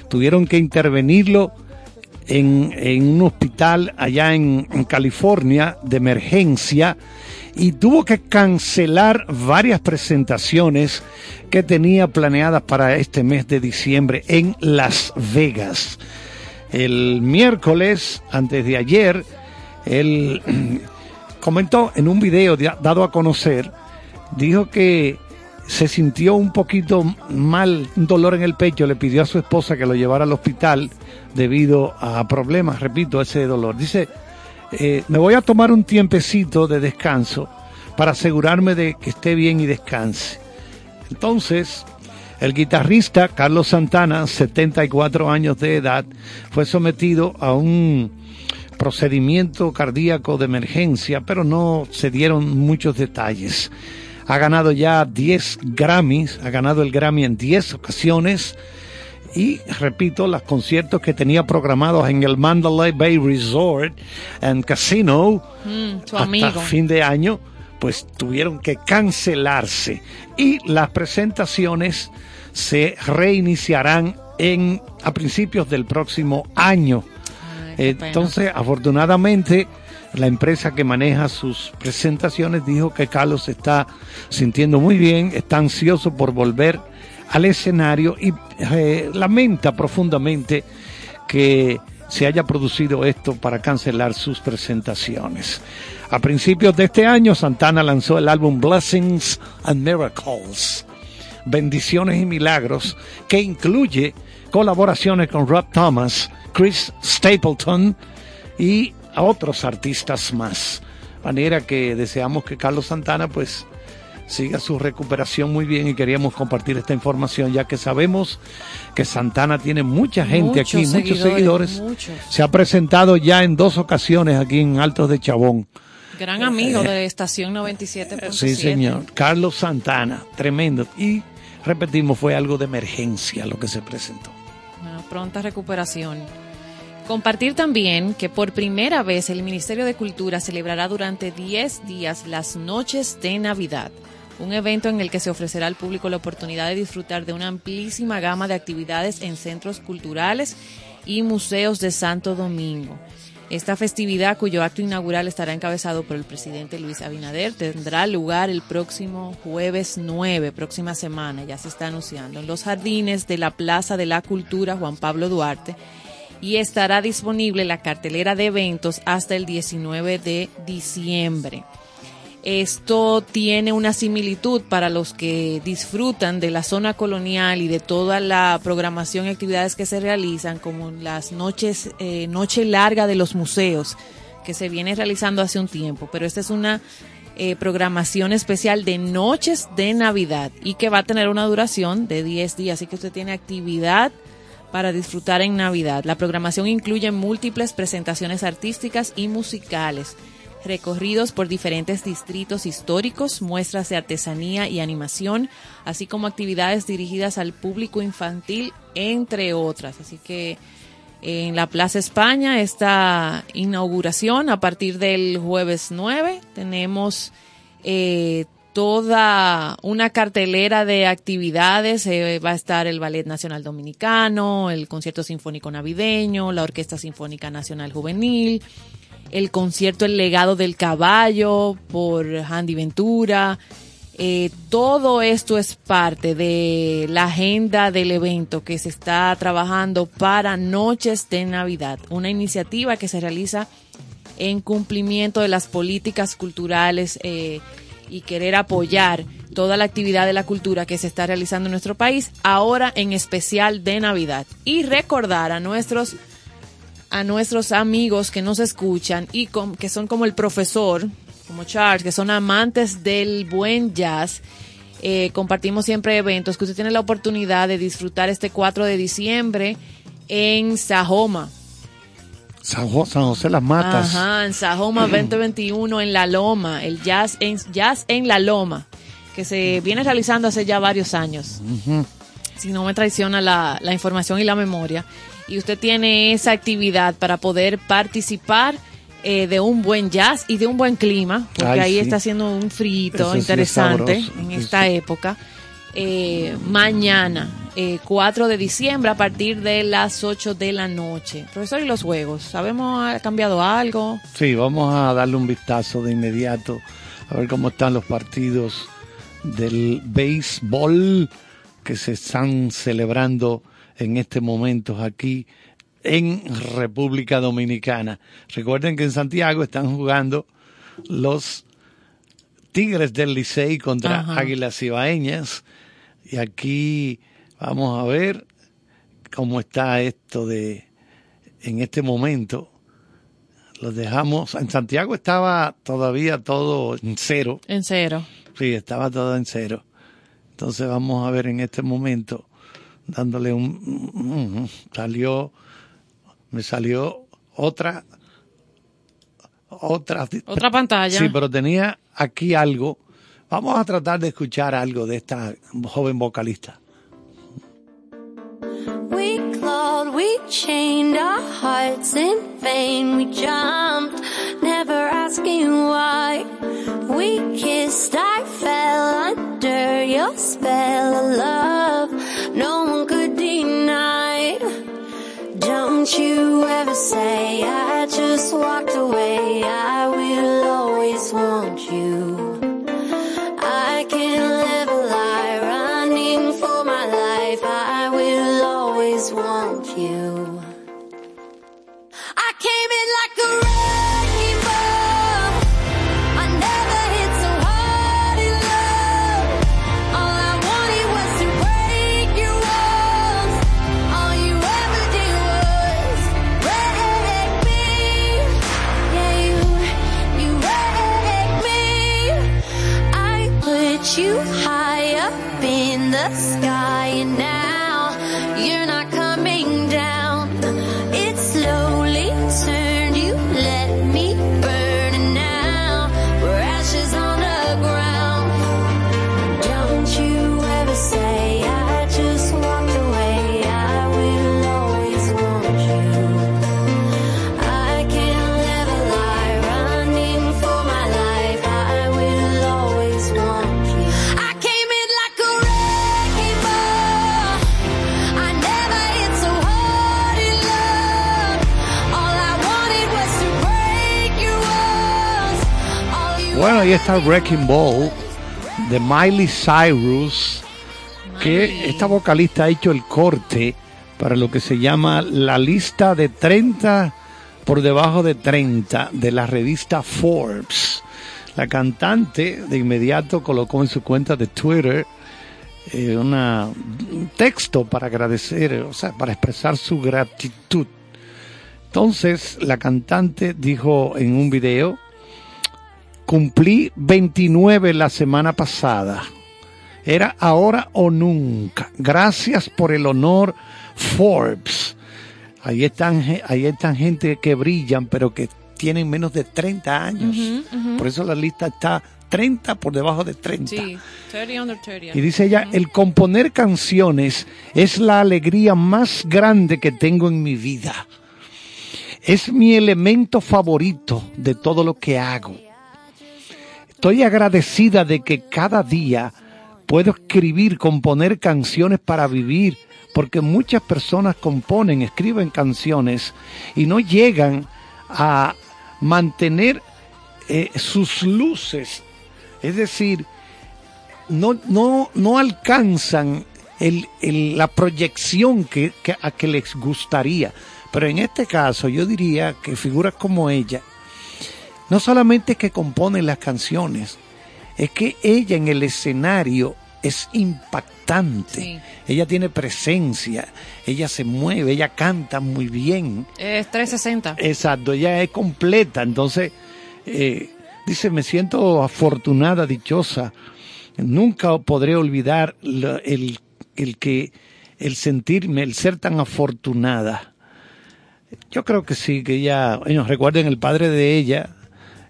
Tuvieron que intervenirlo en, en un hospital allá en, en California de emergencia y tuvo que cancelar varias presentaciones que tenía planeadas para este mes de diciembre en Las Vegas. El miércoles, antes de ayer, él comentó en un video da- dado a conocer, dijo que se sintió un poquito mal, un dolor en el pecho, le pidió a su esposa que lo llevara al hospital debido a problemas, repito, ese dolor. Dice, eh, me voy a tomar un tiempecito de descanso para asegurarme de que esté bien y descanse. Entonces, el guitarrista Carlos Santana, 74 años de edad, fue sometido a un procedimiento cardíaco de emergencia, pero no se dieron muchos detalles. Ha ganado ya 10 Grammys, ha ganado el Grammy en 10 ocasiones y repito, los conciertos que tenía programados en el Mandalay Bay Resort and Casino Mm, hasta amigo. fin de año, pues tuvieron que cancelarse y las presentaciones se reiniciarán en a principios del próximo año. pena. Entonces, afortunadamente, la empresa que maneja sus presentaciones dijo que Carlos está sintiendo muy bien, está ansioso por volver al escenario y eh, lamenta profundamente que se haya producido esto para cancelar sus presentaciones. A principios de este año, Santana lanzó el álbum Blessings and Miracles, Bendiciones y Milagros, que incluye colaboraciones con Rob Thomas, Chris Stapleton y otros artistas más. Manera que deseamos que Carlos Santana pues siga su recuperación muy bien y queríamos compartir esta información ya que sabemos que Santana tiene mucha gente Muchos aquí, muchos seguidores, seguidores. muchos. Se ha presentado ya en dos ocasiones aquí en Altos de Chabón. Gran amigo de Estación 97.7. Sí, señor. Carlos Santana, tremendo. Y repetimos, fue algo de emergencia lo que se presentó. Una pronta recuperación. Compartir también que por primera vez el Ministerio de Cultura celebrará durante 10 días las Noches de Navidad, un evento en el que se ofrecerá al público la oportunidad de disfrutar de una amplísima gama de actividades en centros culturales y museos de Santo Domingo. Esta festividad, cuyo acto inaugural estará encabezado por el presidente Luis Abinader, tendrá lugar el próximo jueves 9, próxima semana, ya se está anunciando, en los jardines de la Plaza de la Cultura Juan Pablo Duarte y estará disponible la cartelera de eventos hasta el 19 de diciembre. Esto tiene una similitud para los que disfrutan de la zona colonial y de toda la programación y actividades que se realizan, como las noches, eh, noche larga de los museos, que se viene realizando hace un tiempo. Pero esta es una eh, programación especial de noches de Navidad y que va a tener una duración de 10 días. Así que usted tiene actividad para disfrutar en Navidad. La programación incluye múltiples presentaciones artísticas y musicales recorridos por diferentes distritos históricos, muestras de artesanía y animación, así como actividades dirigidas al público infantil, entre otras. Así que en la Plaza España esta inauguración a partir del jueves 9 tenemos eh, toda una cartelera de actividades. Eh, va a estar el Ballet Nacional Dominicano, el Concierto Sinfónico Navideño, la Orquesta Sinfónica Nacional Juvenil, el concierto El legado del caballo por Handy Ventura, Eh, todo esto es parte de la agenda del evento que se está trabajando para Noches de Navidad, una iniciativa que se realiza en cumplimiento de las políticas culturales eh, y querer apoyar toda la actividad de la cultura que se está realizando en nuestro país, ahora en especial de Navidad. Y recordar a nuestros a nuestros amigos que nos escuchan y com- que son como el profesor, como Charles, que son amantes del buen jazz. Eh, compartimos siempre eventos que usted tiene la oportunidad de disfrutar este 4 de diciembre en Sajoma. San, Jo- San José Las Matas. Ajá, en Sajoma 2021 en La Loma, el jazz en, jazz en La Loma, que se viene realizando hace ya varios años Ujú. si no me traiciona la, la información y la memoria, y usted tiene esa actividad para poder participar eh, de un buen jazz y de un buen clima, porque Ay, ahí sí. está haciendo un frito Eso sí es interesante en esta época. Eh, mañana, eh, 4 de diciembre, a partir de las 8 de la noche. Profesor, ¿y los juegos? ¿Sabemos, ha cambiado algo? Sí, vamos a darle un vistazo de inmediato a ver cómo están los partidos del béisbol que se están celebrando en este momento aquí en República Dominicana. Recuerden que en Santiago están jugando los Tigres del Licey contra. Águilas Ibaeñas y aquí vamos a ver cómo está esto de en este momento los dejamos. En Santiago estaba todavía todo en cero. En cero. Sí, estaba todo en cero. Entonces vamos a ver en este momento, dándole un... Salió, me salió otra... Otra, Otra pantalla. Sí, pero tenía aquí algo. Vamos a tratar de escuchar algo de esta joven vocalista. We clawed, we chained our hearts in vain. We jumped, never asking why. We kissed, I fell under your spell of love. No one could deny. Don't you ever say I just walked away. I will ahí está Wrecking Ball de Miley Cyrus, que esta vocalista ha hecho el corte para lo que se llama la lista de 30 por debajo de 30 de la revista Forbes. La cantante de inmediato colocó en su cuenta de Twitter eh, una, un texto para agradecer, o sea, para expresar su gratitud. Entonces, la cantante dijo en un video, Cumplí 29 la semana pasada. Era ahora o nunca. Gracias por el honor Forbes. Ahí están, ahí están gente que brillan, pero que tienen menos de 30 años. Por eso la lista está 30 por debajo de 30. Sí, 30 under 30. Y dice ella, el componer canciones es la alegría más grande que tengo en mi vida. Es mi elemento favorito de todo lo que hago. Estoy agradecida de que cada día puedo escribir, componer canciones para vivir, porque muchas personas componen, escriben canciones y no llegan a mantener eh, sus luces. Es decir, no, no, no alcanzan el- el- la proyección que, que- a que les gustaría. Pero en este caso yo diría que figuras como ella, no solamente que componen las canciones, es que ella en el escenario es impactante. Sí. Ella tiene presencia, ella se mueve, ella canta muy bien. Es 360. Exacto, ella es completa. Entonces, eh, dice, me siento afortunada, dichosa. Nunca podré olvidar la- el, el que, el sentirme, el ser tan afortunada. Yo creo que sí, que ella, bueno, recuerden, el padre de ella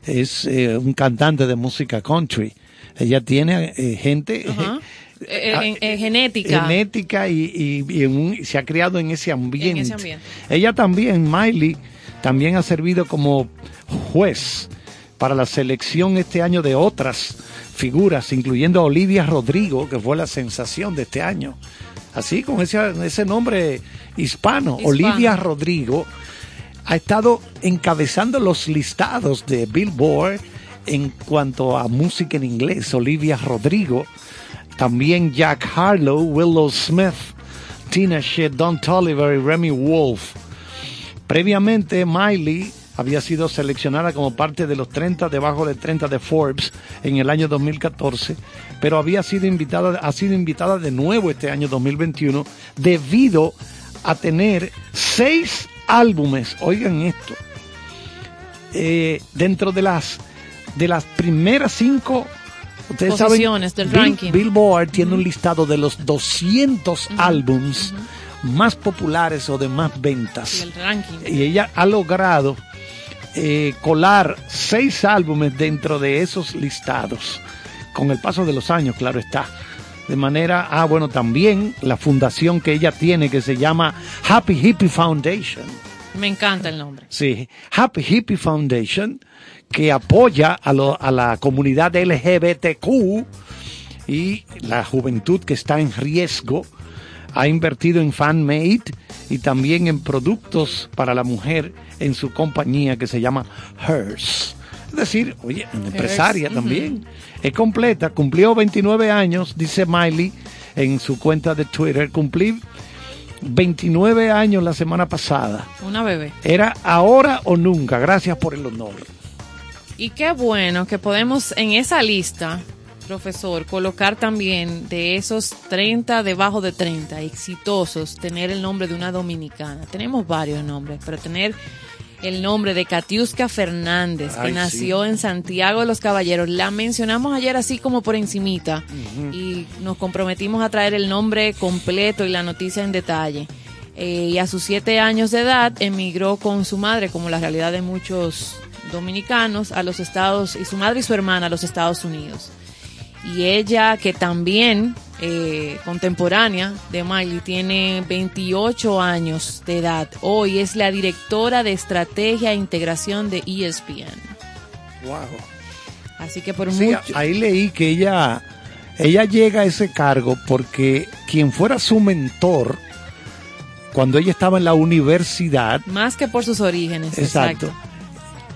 es eh, un cantante de música country. Ella tiene eh, gente. Eh, Ah, en- en genética. genética y, y- y en un- se ha criado en ese ambiente. En ese ambiente. Ella también, Miley, también ha servido como juez para la selección este año de otras figuras, incluyendo a Olivia Rodrigo, que fue la sensación de este año. Así, con ese, ese nombre hispano, Hispano. Olivia Rodrigo, ha estado encabezando los listados de Billboard en cuanto a música en inglés. Olivia Rodrigo, también Jack Harlow, Willow Smith, Tina Shea, Don Toliver y Remy Wolf. Previamente, Miley había sido seleccionada como parte de los 30 debajo de 30 de Forbes en el año 2014, pero había sido invitada, ha sido invitada de nuevo este año 2021 debido a tener seis álbumes, oigan esto, eh, dentro de las de las primeras cinco ustedes Posiciones saben, del Bill- ranking. Billboard tiene un listado de los 200 álbums más populares o de más ventas. Y y ella ha logrado eh, colar seis álbumes dentro de esos listados. Con el paso de los años claro está de manera ah bueno también la fundación que ella tiene que se llama Happy Hippie Foundation Me encanta el nombre. Sí, Happy Hippie Foundation, que apoya a, lo- a la comunidad LGBTQ y la juventud que está en riesgo. Ha invertido en fan-made y también en productos para la mujer en su compañía que se llama Hers. Es decir, oye, una empresaria también. Es completa, cumplió 29 años, dice Miley en su cuenta de Twitter. Cumplí 29 años la semana pasada. Una bebé. Era ahora o nunca. Gracias por el honor. Y qué bueno que podemos en esa lista, profesor, colocar también de esos 30 debajo de 30 exitosos, tener el nombre de una dominicana. Tenemos varios nombres, pero tener el nombre de Katiuska Fernández, que nació en Santiago de los Caballeros. La mencionamos ayer así como por encimita y nos comprometimos a traer el nombre completo y la noticia en detalle. Eh, y a sus siete años de edad emigró con su madre, como la realidad de muchos dominicanos, a los Estados, y su madre y su hermana a los Estados Unidos. Y ella, que también eh, contemporánea de Miley, tiene 28 años de edad. Hoy es la directora de estrategia e integración de ESPN. Wow. Así que por Sí, mucho. ahí leí que ella, ella llega a ese cargo porque quien fuera su mentor cuando ella estaba en la universidad, Más que por sus orígenes. exacto, Exacto.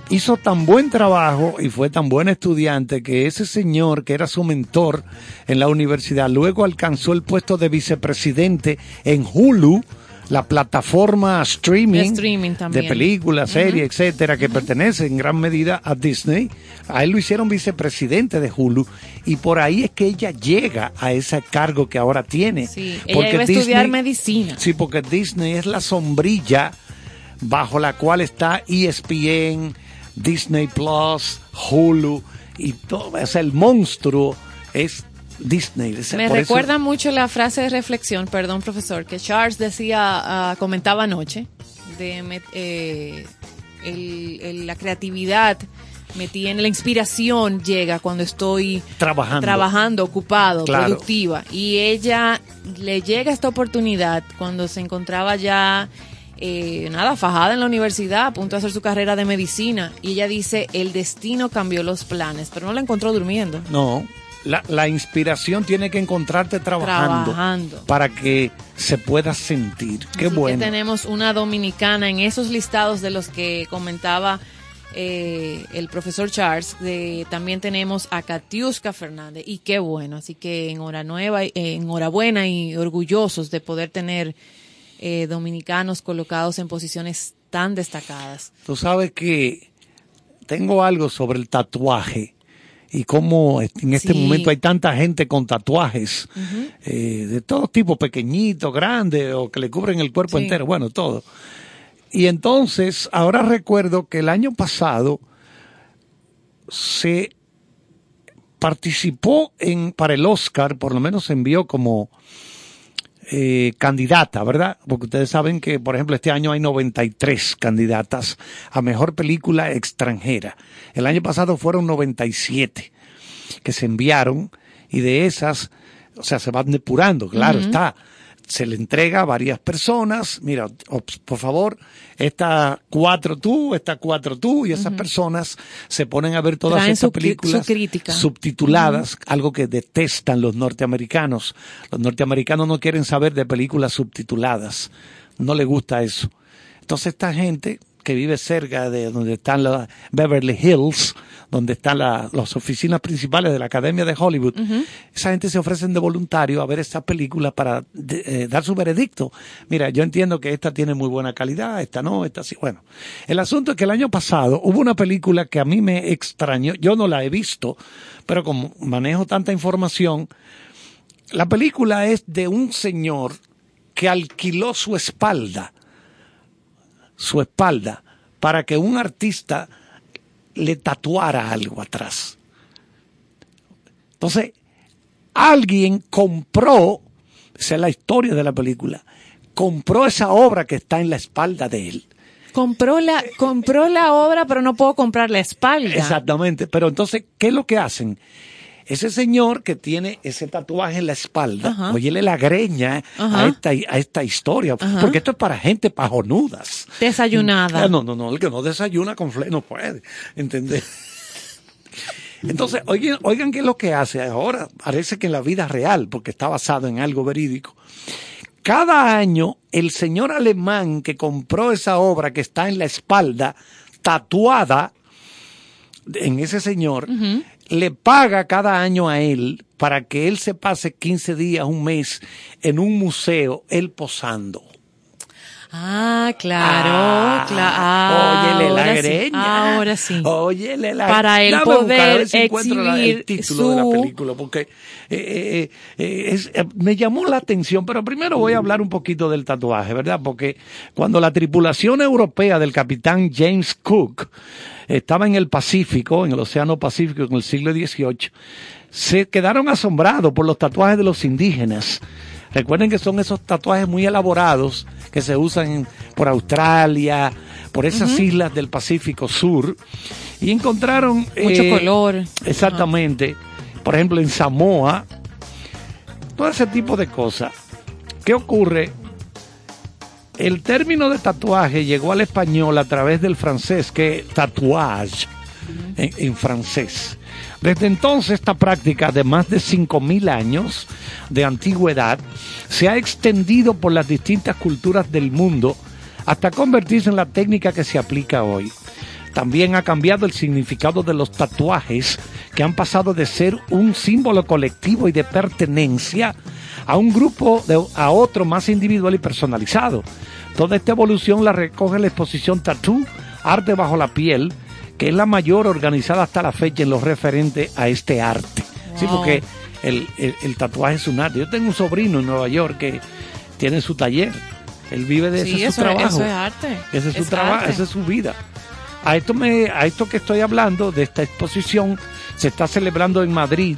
Hizo tan buen trabajo y fue tan buen estudiante que ese señor que era su mentor en la universidad luego alcanzó el puesto de vicepresidente en Hulu, la plataforma streaming, De streaming de películas, series, etcétera, que pertenece en gran medida a Disney. A él lo hicieron vicepresidente de Hulu y por ahí es que ella llega a ese cargo que ahora tiene. Sí, ella Porque iba a estudiar Disney- medicina. Sí, porque Disney es la sombrilla bajo la cual está ESPN, Disney Plus, Hulu y todo. Sea, el monstruo es Disney. Me eso- recuerda mucho la frase de reflexión, perdón profesor, que Charles decía, ah, comentaba anoche, de eh, el- el- la creatividad me tiene, la inspiración llega cuando estoy Trabajando. trabajando, ocupado, Claro. productiva. Y ella le llega esta oportunidad cuando se encontraba ya, eh, nada, fajada en la universidad, a punto de hacer su carrera de medicina. Y ella dice, el destino cambió los planes, pero no la encontró durmiendo. No, la, la inspiración tiene que encontrarte trabajando, Trabajando. para que se pueda sentir. Qué Así bueno. que tenemos una dominicana en esos listados de los que comentaba eh, el profesor Charles. De, también tenemos a Katiuska Fernández y qué bueno. Así que enhorabuena, eh, enhorabuena y orgullosos de poder tener eh, dominicanos colocados en posiciones tan destacadas. Tú sabes que tengo algo sobre el tatuaje y cómo en este Sí. momento hay tanta gente con tatuajes eh, de todo tipo, pequeñitos, grandes o que le cubren el cuerpo Sí. entero, bueno, todo. Y entonces, ahora recuerdo que el año pasado se participó en para el Oscar, por lo menos se envió como eh, candidata, ¿verdad? Porque ustedes saben que, por ejemplo, este año hay 93 candidatas a mejor película extranjera. El año pasado fueron 97 que se enviaron y de esas, o sea, se van depurando, claro está. Se le entrega a varias personas, mira, ops, por favor, esta cuatro tú, esta cuatro tú, y esas personas se ponen a ver todas Traen estas películas su subtituladas, algo que detestan los norteamericanos. Los norteamericanos no quieren saber de películas subtituladas, no les gusta eso. Entonces esta gente que vive cerca de donde están los Beverly Hills, donde están la- las oficinas principales de la Academia de Hollywood, esa gente se ofrecen de voluntario a ver esta película para de- eh, dar su veredicto. Mira, yo entiendo que esta tiene muy buena calidad, esta no, esta sí. Bueno, el asunto es que el año pasado hubo una película que a mí me extrañó, yo no la he visto, pero como manejo tanta información, la película es de un señor que alquiló su espalda, su espalda, para que un artista le tatuara algo atrás. Entonces, alguien compró, esa es la historia de la película, compró esa obra que está en la espalda de él. Compró la, compró la obra, pero no puedo comprar la espalda. Exactamente, pero entonces, ¿qué es lo que hacen? Ese señor que tiene ese tatuaje en la espalda, Ajá. óyele la greña Ajá. a esta, a esta historia, Ajá. porque esto es para gente pajonudas. Desayunada. No, no, no, el que no desayuna con fle no puede, ¿entendés? Entonces, oigan, oigan qué es lo que hace ahora, parece que en la vida real, porque está basado en algo verídico. Cada año, el señor alemán que compró esa obra que está en la espalda, tatuada en ese señor, le paga cada año a él para que él se pase 15 días, un mes, en un museo, él posando. Ah, claro, claro. Óyele la ahora sí, greña. ahora sí. Óyele la Para él poder si la- el exhibir título de la su- película, porque eh, eh, eh, es- eh, me llamó la atención, pero primero voy a hablar un poquito del tatuaje, ¿verdad? Porque cuando la tripulación europea del capitán James Cook estaba en el Pacífico, en el Océano Pacífico en el siglo XVIII, se quedaron asombrados por los tatuajes de los indígenas. Recuerden que son esos tatuajes muy elaborados que se usan por Australia, por esas islas del Pacífico Sur, y encontraron... Mucho eh, color. Exactamente. Por ejemplo, en Samoa, todo ese tipo de cosas. ¿Qué ocurre? El término de tatuaje llegó al español a través del francés, que es tatouage en, en francés. Desde entonces esta práctica de más de 5.000 años de antigüedad se ha extendido por las distintas culturas del mundo hasta convertirse en la técnica que se aplica hoy. También ha cambiado el significado de los tatuajes, que han pasado de ser un símbolo colectivo y de pertenencia a un grupo, de- a otro más individual y personalizado. Toda esta evolución la recoge la exposición Tattoo, Arte bajo la piel, que es la mayor organizada hasta la fecha en lo referente a este arte. Sí, porque el, el- el tatuaje es un arte. Yo tengo un sobrino en Nueva York que tiene su taller. Él vive de Sí, ese es su eso es- trabajo. eso es arte. Ese es su trabajo, esa es su vida. A esto, me, a esto que estoy hablando, de esta exposición, se está celebrando en Madrid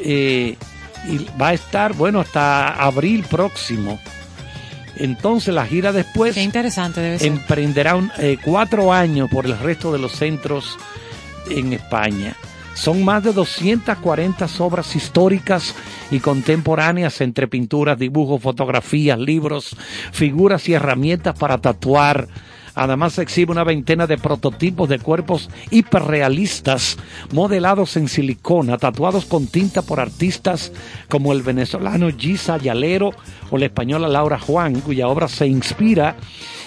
eh, y va a estar, bueno, hasta abril próximo. Entonces la gira después Qué interesante debe ser. emprenderá un- eh, cuatro años por el resto de los centros en España. Son más de 240 obras históricas y contemporáneas entre pinturas, dibujos, fotografías, libros, figuras y herramientas para tatuar. Además se exhibe una veintena de prototipos de cuerpos hiperrealistas modelados en silicona, tatuados con tinta por artistas como el venezolano Gisa Ayalero o la española Laura Juan, cuya obra se inspira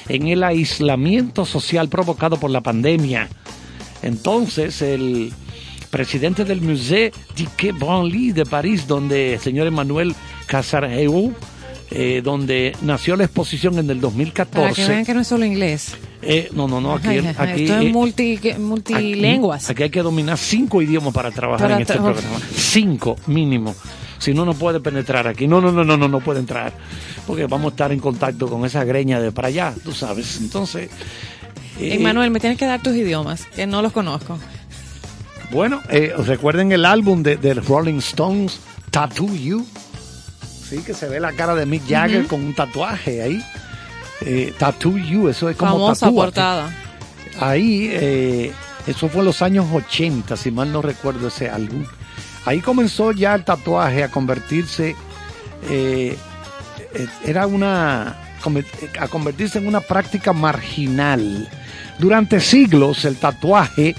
en el aislamiento social provocado por la pandemia. Entonces, el presidente del Musée du Quai de París, donde el señor Emmanuel Casareu, eh, donde nació la exposición en el Para que 2014. vean que no es solo inglés. Eh, no, no, no, aquí, Esto eh, es multi, que- multilenguas. Aquí hay que dominar cinco idiomas para trabajar Para en este programa. Cinco mínimo. Si no, no puede penetrar aquí. No, no, no, no, no, no puede entrar. Porque vamos a estar en contacto con esa greña de para allá, tú sabes. Entonces. eh, Manuel, me tienes que dar tus idiomas, que no los conozco. Bueno, eh, recuerden el álbum de, de Rolling Stones, Tattoo You. Sí, que se ve la cara de Mick Jagger con un tatuaje ahí. Eh, Tattoo You, eso es como Famosa portada. Ahí, eh, eso fue en los años 80, si mal no recuerdo ese álbum. Ahí comenzó ya el tatuaje a convertirse, eh, eh, era una, a convertirse en una práctica marginal. Durante siglos el tatuaje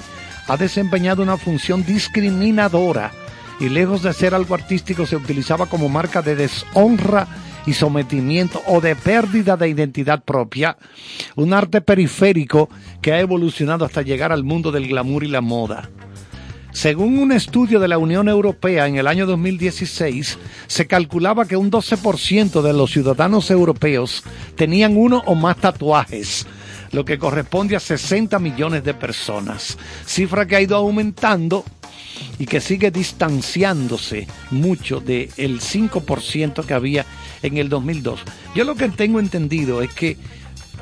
ha desempeñado una función discriminadora y lejos de ser algo artístico se utilizaba como marca de deshonra y sometimiento o de pérdida de identidad propia, un arte periférico que ha evolucionado hasta llegar al mundo del glamour y la moda. Según un estudio de la Unión Europea en el año 2016, se calculaba que un 12% de los ciudadanos europeos tenían uno o más tatuajes, lo que corresponde a 60 millones de personas, cifra que ha ido aumentando y que sigue distanciándose mucho del 5% que había en el 2002. Yo lo que tengo entendido es que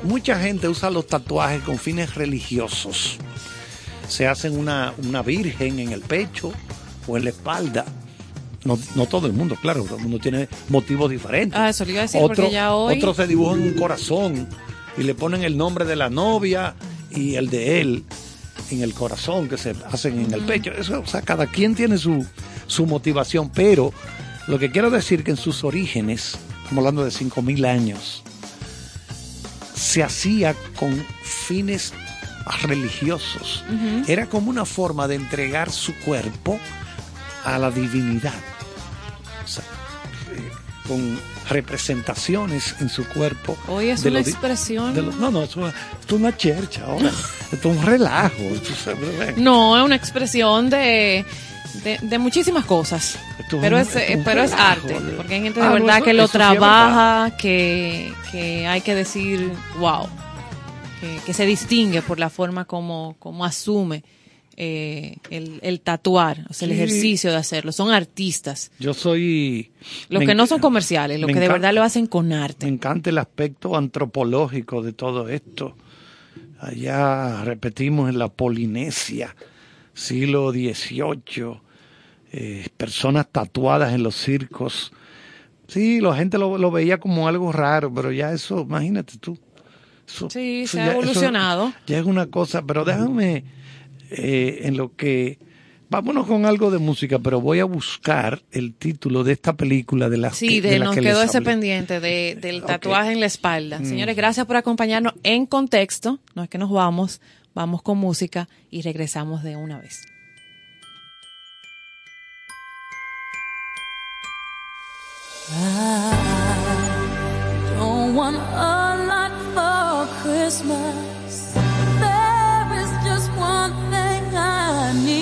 mucha gente usa los tatuajes con fines religiosos se hacen una, una virgen en el pecho o en la espalda. No, no todo el mundo, claro, todo el mundo tiene motivos diferentes. Ah, eso le iba a decir, Otro- porque ya hoy... Otros se dibujan un corazón y le ponen el nombre de la novia y el de él en el corazón que se hacen en el pecho. Eso, o sea, cada quien tiene su, su motivación, pero lo que quiero decir que en sus orígenes, estamos hablando de 5.000 años, se hacía con fines religiosos. Era como una forma de entregar su cuerpo a la divinidad. O sea, eh, con representaciones en su cuerpo. Hoy es una expresión... lo- no, no, esto, esto es una chercha ahora. es un relajo. No, es una expresión de, de, de muchísimas cosas. Esto es Pero es, es pero es arte, porque hay gente de Ah, no, verdad eso- que lo sí es trabaja, que, que hay que decir, wow, que, que se distingue por la forma como, como asume eh, el, el tatuar, o sea, el Sí. ejercicio de hacerlo. Son artistas. Yo soy... Los que no son comerciales, los que de verdad lo hacen con arte. Me encanta el aspecto antropológico de todo esto. Allá repetimos en la Polinesia, siglo XVIII, eh, personas tatuadas en los circos. Sí, la gente lo, lo veía como algo raro, pero ya eso, imagínate tú. Eso- Sí, eso se ha ya- evolucionado. ya es una cosa, pero déjame eh, en lo que... Vámonos con algo de música, pero voy a buscar el título de esta película de la Sí, que, de, de la nos que quedó ese pendiente de, del tatuaje en la espalda. Mm. Señores, gracias por acompañarnos en contexto. No es que nos vamos, vamos con música y regresamos de una vez. I don't want a lot for Christmas. I need.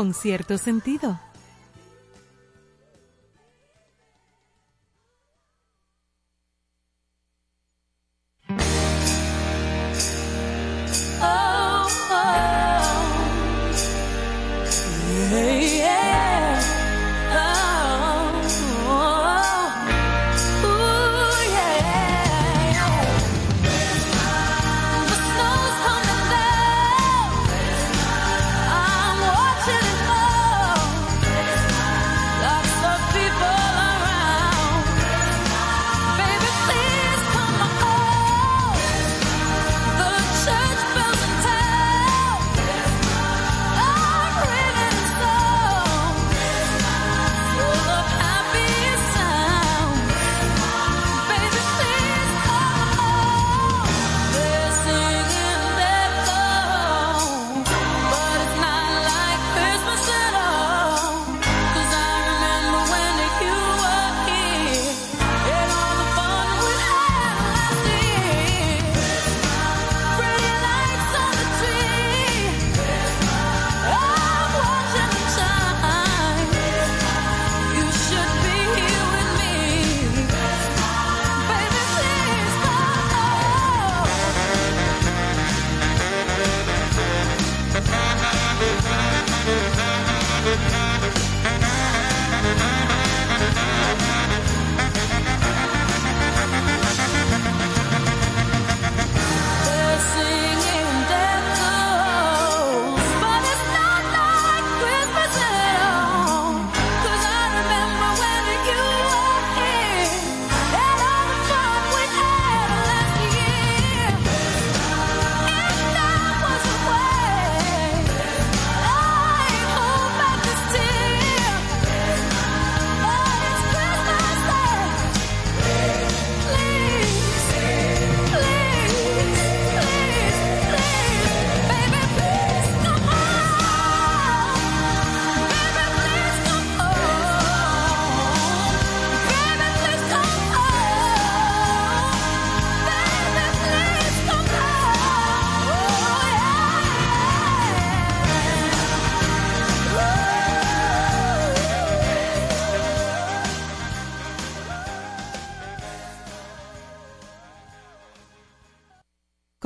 Con cierto sentido.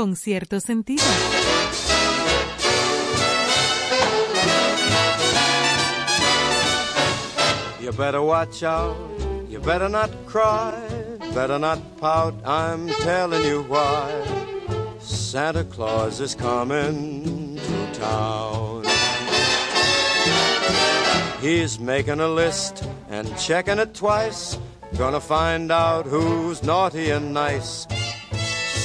Con cierto sentido. You better watch out, you better not cry, better not pout, I'm telling you why. Santa Claus is coming to town. He's making a list and checking it twice, gonna find out who's naughty and nice.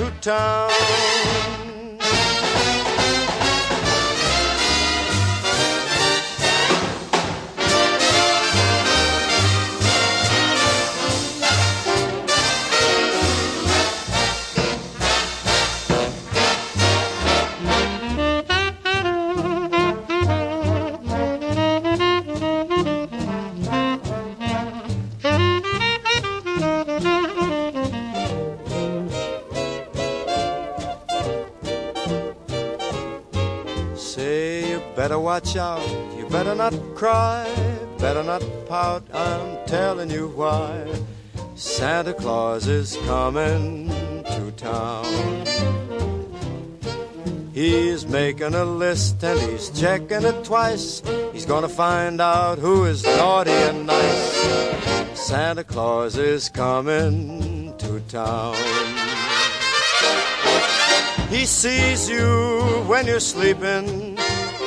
to town. Better watch out, you better not cry, better not pout, I'm telling you why. Santa Claus is coming to town. He's making a list and he's checking it twice. He's gonna find out who is naughty and nice. Santa Claus is coming to town. He sees you when you're sleeping.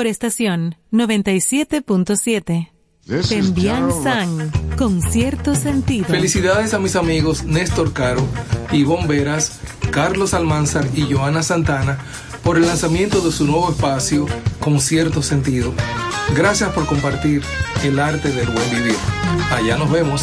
Por estación 97.7. Tembian San, con cierto sentido. Felicidades a mis amigos Néstor Caro, Ivonne Veras, Carlos Almanzar y Joana Santana por el lanzamiento de su nuevo espacio con cierto sentido. Gracias por compartir el arte del buen vivir. Allá nos vemos.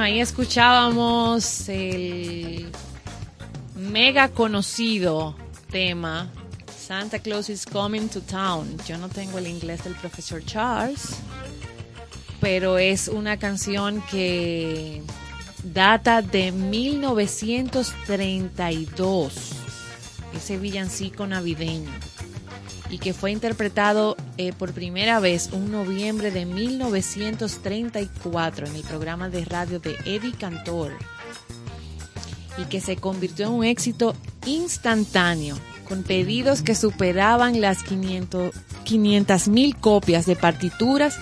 Ahí escuchábamos el mega conocido tema Santa Claus is Coming to Town. Yo no tengo el inglés del profesor Charles, pero es una canción que data de 1932, ese villancico navideño, y que fue interpretado eh, por primera vez un noviembre de 1934 en el programa de radio de Eddie Cantor, y que se convirtió en un éxito instantáneo, con pedidos que superaban las 500 mil copias de partituras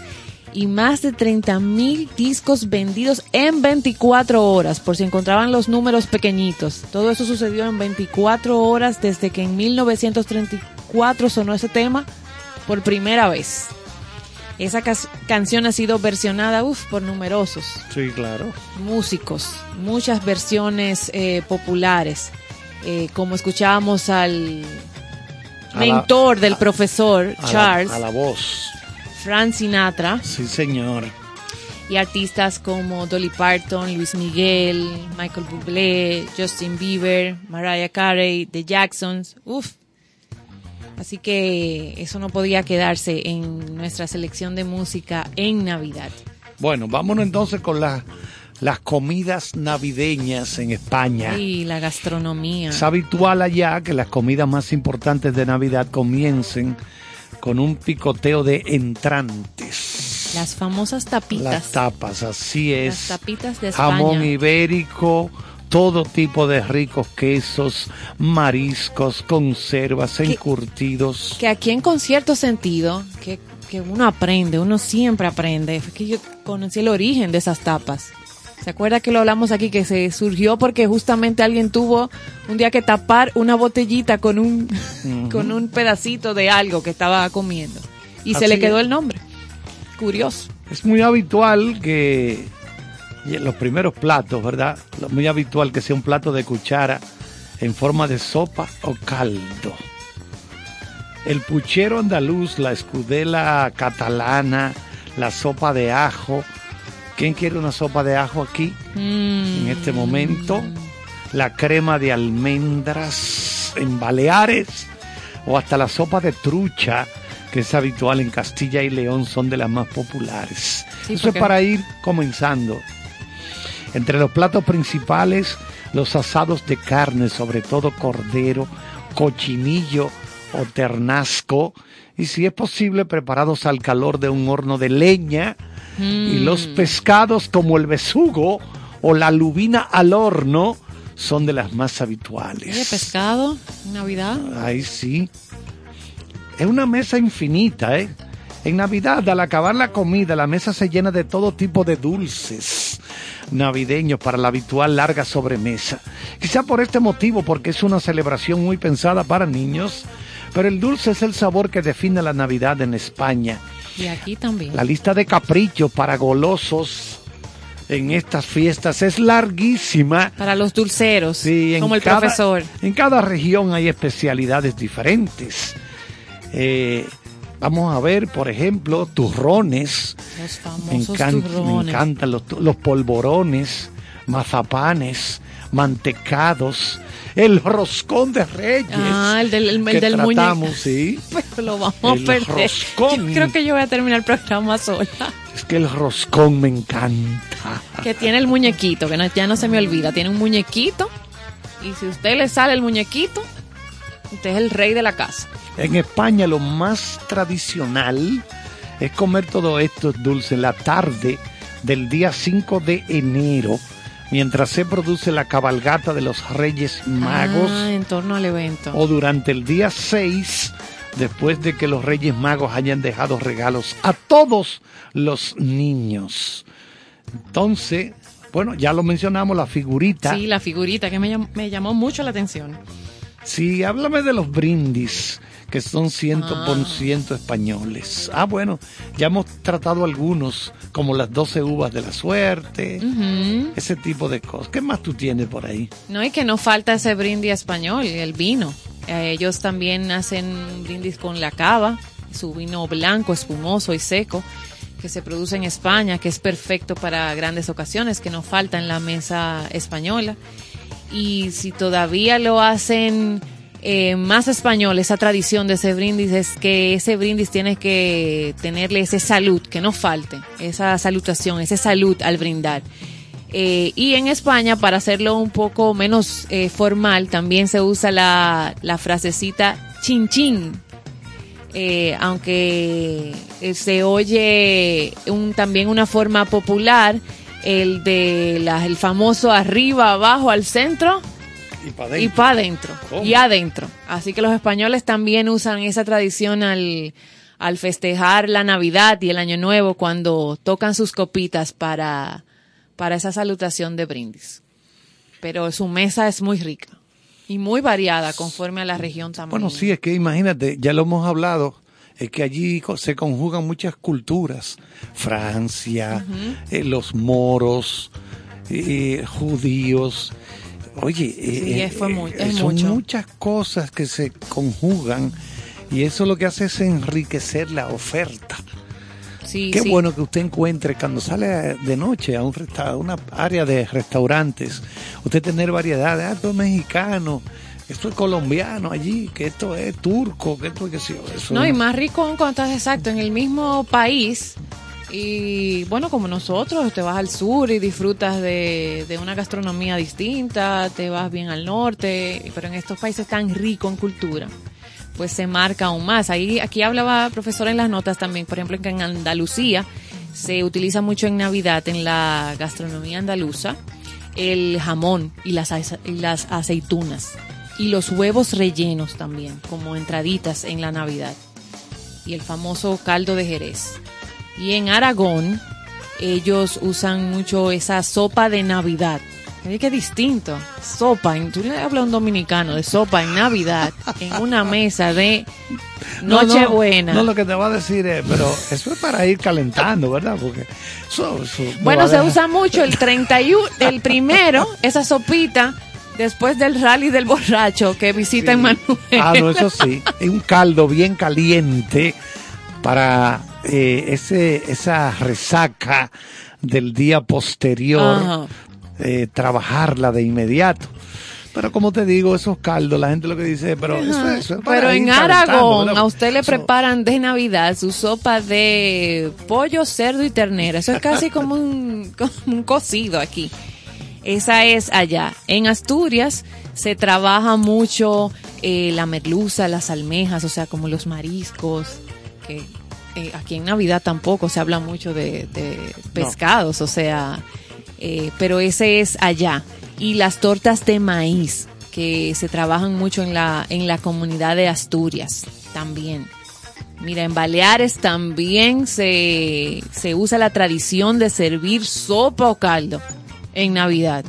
y más de 30 mil discos vendidos en 24 horas, por si encontraban los números pequeñitos. Todo eso sucedió en 24 horas desde que en 1934 sonó ese tema por primera vez. Esa canción ha sido versionada uf, por numerosos Sí, claro. músicos, muchas versiones eh, populares, eh, como escuchábamos al la- mentor del profesor A la- Charles, a la voz. Frank Sinatra, Sí, señor. y artistas como Dolly Parton, Luis Miguel, Michael Bublé, Justin Bieber, Mariah Carey, The Jacksons, uff. Así que eso no podía quedarse en nuestra selección de música en Navidad. Bueno, vámonos entonces con las las comidas navideñas en España. Y la gastronomía. Es habitual allá que las comidas más importantes de Navidad comiencen con un picoteo de entrantes. Las famosas tapitas. Las tapas, así es. Las tapitas de España. Jamón ibérico, todo tipo de ricos quesos, mariscos, conservas, encurtidos. Que aquí en con cierto sentido, que, que uno aprende, uno siempre aprende. Fue que yo conocí el origen de esas tapas. ¿Se acuerda que lo hablamos aquí? Que se surgió porque justamente alguien tuvo un día que tapar una botellita con un, con un pedacito de algo que estaba comiendo. Y se le quedó el nombre. Curioso. Es muy habitual que los primeros platos, ¿verdad? Muy habitual que sea un plato de cuchara en forma de sopa o caldo. El puchero andaluz, la escudela catalana, la sopa de ajo. ¿Quién quiere una sopa de ajo aquí en este momento? La crema de almendras en Baleares o hasta la sopa de trucha que es habitual en Castilla y León son de las más populares. Sí, Eso porque- es para ir comenzando. Entre los platos principales, los asados de carne, sobre todo cordero, cochinillo o ternasco, y si es posible, preparados al calor de un horno de leña, y los pescados como el besugo o la lubina al horno son de las más habituales. Oye, pescado, Navidad. Ahí sí. Es una mesa infinita, ¿eh? En Navidad, al acabar la comida, la mesa se llena de todo tipo de dulces navideños para la habitual larga sobremesa. Quizá por este motivo, porque es una celebración muy pensada para niños, pero el dulce es el sabor que define la Navidad en España. Y aquí también. La lista de caprichos para golosos en estas fiestas es larguísima. Para los dulceros, Sí, en como el cada- profesor. En cada región hay especialidades diferentes. Eh, vamos a ver, por ejemplo, turrones. Los Me, famosos encan- me turrones. encantan los, los polvorones, mazapanes, mantecados, el roscón de reyes. Ah, el del, el, que del muñeco. tratamos, sí. Pero lo vamos a El perder. roscón. Yo creo que yo voy a terminar el programa sola. Es que el roscón me encanta. Que tiene el muñequito, que no- ya no se me olvida. Tiene un muñequito. Y si usted le sale el muñequito, usted es el rey de la casa. En España lo más tradicional es comer todo esto dulce en la tarde del día 5 de enero, mientras se produce la cabalgata de los Reyes Magos, Ah, en torno al evento. o durante el día 6, después de que los Reyes Magos hayan dejado regalos a todos los niños. Entonces, bueno, ya lo mencionamos, la figurita. Sí, la figurita que me, llam- me llamó mucho la atención. Sí, háblame de los brindis, que son ciento por ciento españoles. Ah, bueno, ya hemos tratado algunos, como las 12 uvas de la suerte, ese tipo de cosas. ¿Qué más tú tienes por ahí? No, y que no falta ese brindis español, el vino. Eh, ellos también hacen brindis con la cava, su vino blanco, espumoso y seco, que se produce en España, que es perfecto para grandes ocasiones, que no falta en la mesa española. Y si todavía lo hacen eh, más español, esa tradición de ese brindis es que ese brindis tiene que tenerle ese salud, que no falte, esa salutación, ese salud al brindar. Eh, y en España, para hacerlo un poco menos eh, formal, también se usa la, frasecita chin chin. Aunque se oye también una forma popular, el de el famoso arriba, abajo, al centro Y para y para adentro y adentro. Así que los españoles también usan esa tradición al, al festejar la Navidad y el Año Nuevo cuando tocan sus copitas para, para esa salutación de brindis. Pero su mesa es muy rica y muy variada conforme a la región también. Bueno, sí, es que imagínate, ya lo hemos hablado, es que allí se conjugan muchas culturas. Francia, eh, los moros, eh, judíos. Oye, Sí, eh, fue mu- es son mucho. muchas cosas que se conjugan y eso lo que hace es enriquecer la oferta. Sí, Qué sí. bueno que usted encuentre cuando sale de noche a un resta- una área de restaurantes, usted tener variedad, ah, esto es mexicano, esto es colombiano allí, que esto es turco, que esto es que sí, eso No, y más rico aún cuando estás exacto en el mismo país. Y bueno, como nosotros, te vas al sur y disfrutas de, de una gastronomía distinta, te vas bien al norte, pero en estos países tan ricos en cultura, pues se marca aún más. Ahí, aquí hablaba profesor en las notas también, por ejemplo, que en Andalucía se utiliza mucho en Navidad, en la gastronomía andaluza, el jamón y las, y las aceitunas. Y los huevos rellenos también, como entraditas en la Navidad. Y el famoso caldo de Jerez. Y en Aragón, ellos usan mucho esa sopa de Navidad. Oye, qué distinto. Sopa, en- tú le hablas a un dominicano de sopa en Navidad, en una mesa de No, no, Nochebuena. No, lo que te va a decir es, pero eso es para ir calentando, ¿verdad? Porque no va Bueno, se usa mucho el 31, el primero, esa sopita, después del rally del borracho que visita Manuel. Ah, no, eso sí. Es un caldo bien caliente para eh, ese esa resaca del día posterior, Ajá. eh, trabajarla de inmediato. Pero como te digo, esos caldos, la gente lo que dice, pero eso, Ajá. eso es para Pero en Aragón a usted le Eso- preparan de Navidad su sopa de pollo, cerdo y ternera. Eso es casi como un, como un cocido aquí. Esa es allá. En Asturias se trabaja mucho eh, la merluza, las almejas, o sea, como los mariscos. Que eh, aquí en Navidad tampoco se habla mucho de, de pescados, o sea, eh, pero ese es allá. Y las tortas de maíz, que se trabajan mucho en la, en la comunidad de Asturias también. Mira, en Baleares también se, se usa la tradición de servir sopa o caldo en Navidad.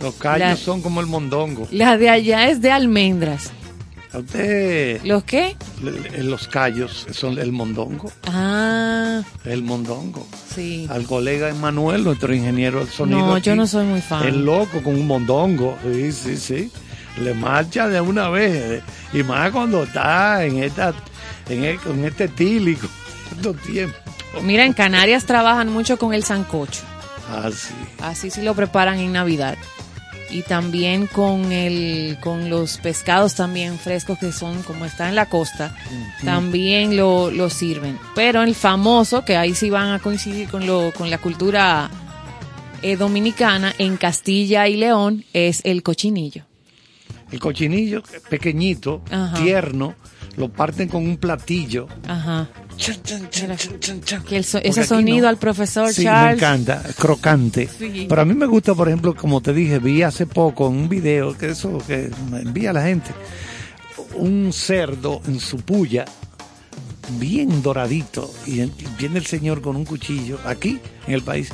Los callos La- son como el mondongo. La de allá es de almendras. ¿A usted ¿Los qué? le- los callos son el mondongo? Ah, El mondongo. sí. Al colega Emanuel, nuestro ingeniero del sonido. No, yo no soy muy fan. Es loco con un mondongo. Sí, sí, sí. Le marcha de una vez. eh, Y más cuando está en esta en el- con este tílico, estos tiempos. Mira, en Canarias trabajan mucho con el sancocho. Ah, sí. Así sí lo preparan en Navidad. Y también con el con los pescados también frescos que son como está en la costa, también lo, lo sirven. Pero el famoso, que ahí sí van a coincidir con lo con la cultura eh, dominicana en Castilla y León es el cochinillo. El cochinillo pequeñito, Ajá. tierno, lo parten con un platillo. Ajá. Mira, que el so- Porque ese sonido no. al profesor Sí, me encanta, crocante. Sí. Pero a mí me gusta, por ejemplo, como te dije, vi hace poco en un video, que eso que me envía la gente, un cerdo en su puya, bien doradito, y en- viene el señor con un cuchillo, aquí, en el país,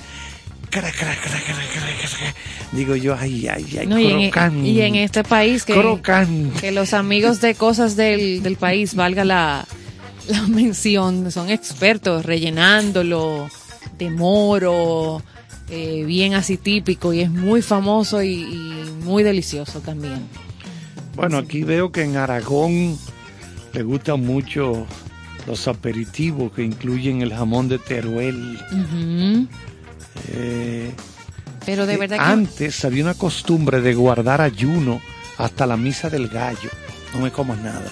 digo yo, ay, ay, ay, No, y, en, crocante. y en este país que, Crocante. que los amigos de cosas del, del país, valga la, la mención, son expertos rellenándolo de moro, eh, bien así típico y es muy famoso y, y muy delicioso también. Bueno, aquí veo que en Aragón le gustan mucho los aperitivos que incluyen el jamón de Teruel. Eh, Pero de eh, verdad que Antes había una costumbre de guardar ayuno hasta la misa del gallo. No me comas nada.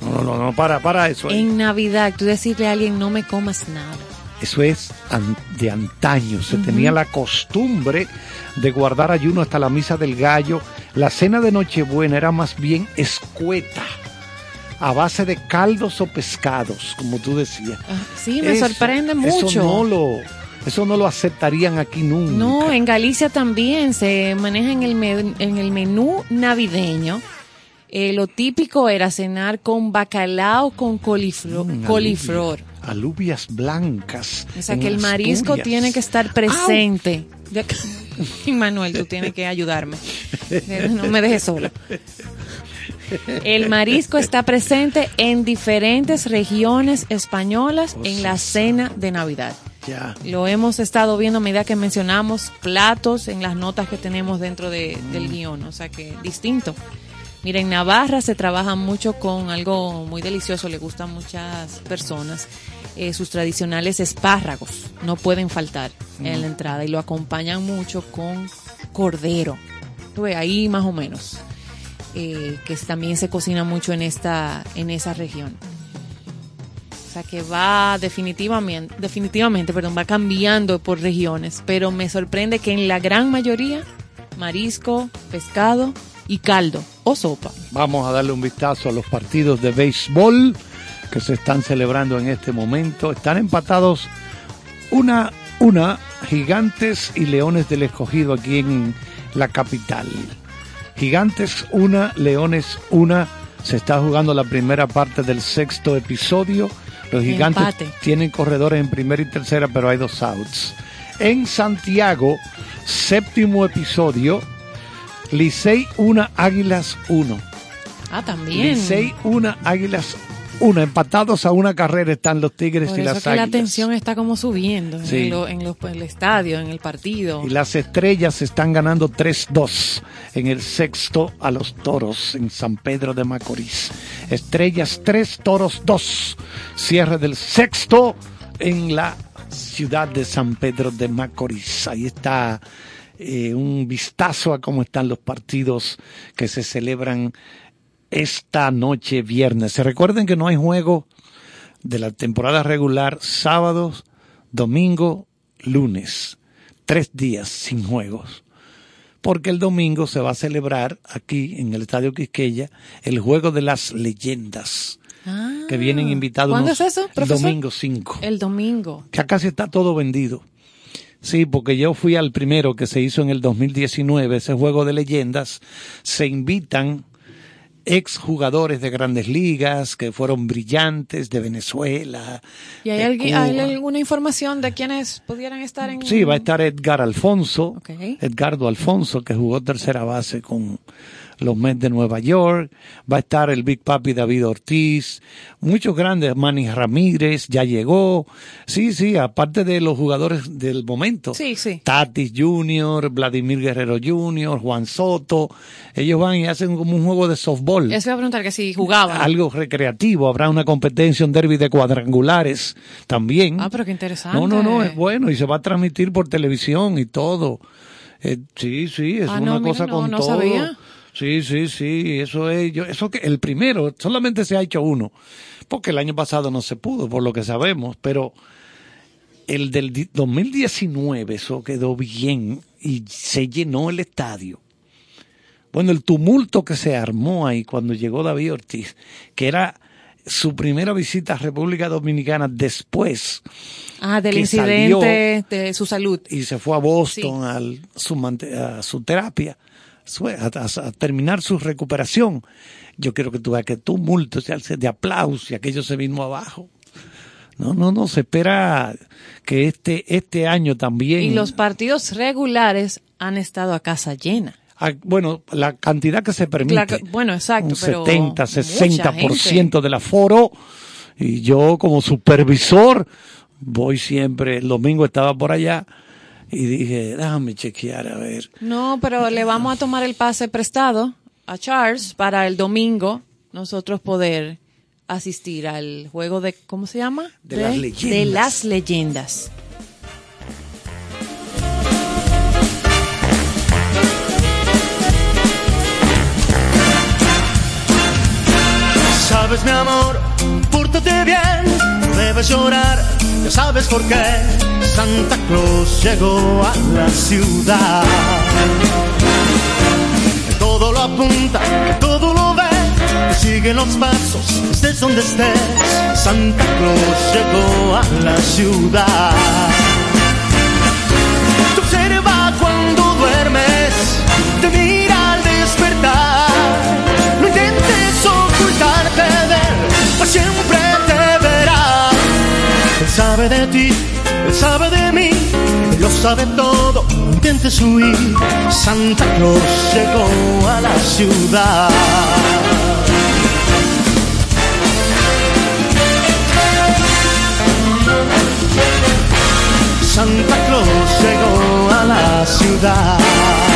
No, no, no, no, para, para eso. en Navidad tú decirle a alguien no me comas nada. Eso es de antaño. Se tenía la costumbre de guardar ayuno hasta la misa del gallo. La cena de Nochebuena era más bien escueta, a base de caldos o pescados, como tú decías. Ah, Sí, me Eso- sorprende mucho. Eso no lo, eso no lo aceptarían aquí nunca. No, en Galicia también se maneja en el, en el menú navideño. Eh, lo típico era cenar con bacalao con coliflor. Mm, coliflor. Alubias blancas. O sea que el marisco Asturias. tiene que estar presente. Y Manuel, tú tienes que ayudarme. No me dejes sola. El marisco está presente en diferentes regiones españolas en la cena de Navidad. Ya. Lo hemos estado viendo a medida que mencionamos platos en las notas que tenemos dentro de- del guion, o sea que distinto. Mira, en Navarra se trabaja mucho con algo muy delicioso, le gusta a muchas personas. eh, sus tradicionales espárragos no pueden faltar en la entrada y lo acompañan mucho con cordero. Ahí más o menos, eh, que también se cocina mucho en esta, en esa región. O sea que va definitivamente, definitivamente, perdón, va cambiando por regiones, pero me sorprende que en la gran mayoría marisco, pescado y caldo o sopa. Vamos a darle un vistazo a los partidos de béisbol que se están celebrando en este momento. Están empatados una, una, Gigantes y Leones del Escogido aquí en la capital. Gigantes una, Leones una. Se está jugando la primera parte del sexto episodio. Los Gigantes Empate. tienen corredores en primera y tercera, pero hay dos outs. En Santiago, séptimo episodio, Licey 1, Águilas 1. Ah, también. Licey 1, Águilas 1. Empatados a una carrera están los Tigres Por y eso las que la Águilas. tensión está como subiendo Sí. en, lo- en los- en el estadio, en el partido. Y las estrellas están ganando 3-2 en el sexto a los toros en San Pedro de Macorís. Estrellas 3, toros 2. Cierre del sexto en la ciudad de San Pedro de Macorís. Ahí está eh, un vistazo a cómo están los partidos que se celebran esta noche viernes. Se recuerden que no hay juego de la temporada regular sábados, domingo, lunes. Tres días sin juegos. Porque el domingo se va a celebrar aquí en el Estadio Quisqueya el Juego de las Leyendas. que vienen invitados ¿Cuándo unos- es eso, el domingo 5 El domingo. que acá sí está todo vendido. Sí, porque yo fui al primero que se hizo en el 2019, ese juego de leyendas. Se invitan ex jugadores de grandes ligas que fueron brillantes de Venezuela. ¿Y hay, de alguna información de quienes pudieran estar en...? Sí, va a estar Edgar Alfonso, Ok. Edgardo Alfonso, que jugó tercera base con los Mets de Nueva York. Va a estar el Big Papi David Ortiz. Muchos grandes, Manny Ramírez ya llegó. Sí, sí, aparte de los jugadores del momento. Sí, sí. Tatis Jr., Vladimir Guerrero Jr., Juan Soto. Ellos van y hacen como un juego de softball. Eso iba a preguntar que si jugaban. Algo recreativo, habrá una competencia, un derby de cuadrangulares también. Ah, pero qué interesante. No, no, no, es bueno y se va a transmitir por televisión y todo. Eh, sí, sí, es Ah, una no, mira, cosa no, con no todo. sabía. Sí, sí, sí, eso es, yo, eso que el primero, solamente se ha hecho uno, porque el año pasado no se pudo, por lo que sabemos, pero el del di- 2019 eso quedó bien y se llenó el estadio. Bueno, el tumulto que se armó ahí cuando llegó David Ortiz, que era su primera visita a República Dominicana después Ah, del que incidente de su salud. y se fue a Boston al, su, mante- a su terapia, a, a- a terminar su recuperación. Yo quiero que tú veas que tumulto se alce de aplausos y aquello se vino abajo. No, no, no, se espera que este, este año también. Y los partidos regulares han estado a casa llena. Ah, bueno, la cantidad que se permite. La- bueno, exacto, un pero 70, mucha 60% del aforo. Y yo como supervisor voy siempre, el domingo estaba por allá y dije, déjame chequear a ver. No, pero le vamos a tomar el pase prestado a Charles para el domingo nosotros poder asistir al juego de, ¿cómo se llama? De las leyendas. De las leyendas. Sabes mi amor, pórtate bien, debes llorar, ya sabes por qué. Santa Claus llegó a la ciudad. Que todo lo apunta, que todo lo ve, que sigue los pasos, estés donde estés. Santa Claus llegó a la ciudad. Te observa cuando duermes, te mira al despertar. No intentes ocultarte de él, Él sabe de ti, él sabe de mí, él lo sabe todo. Intentes huir. Santa Claus llegó a la ciudad. Santa Claus llegó a la ciudad.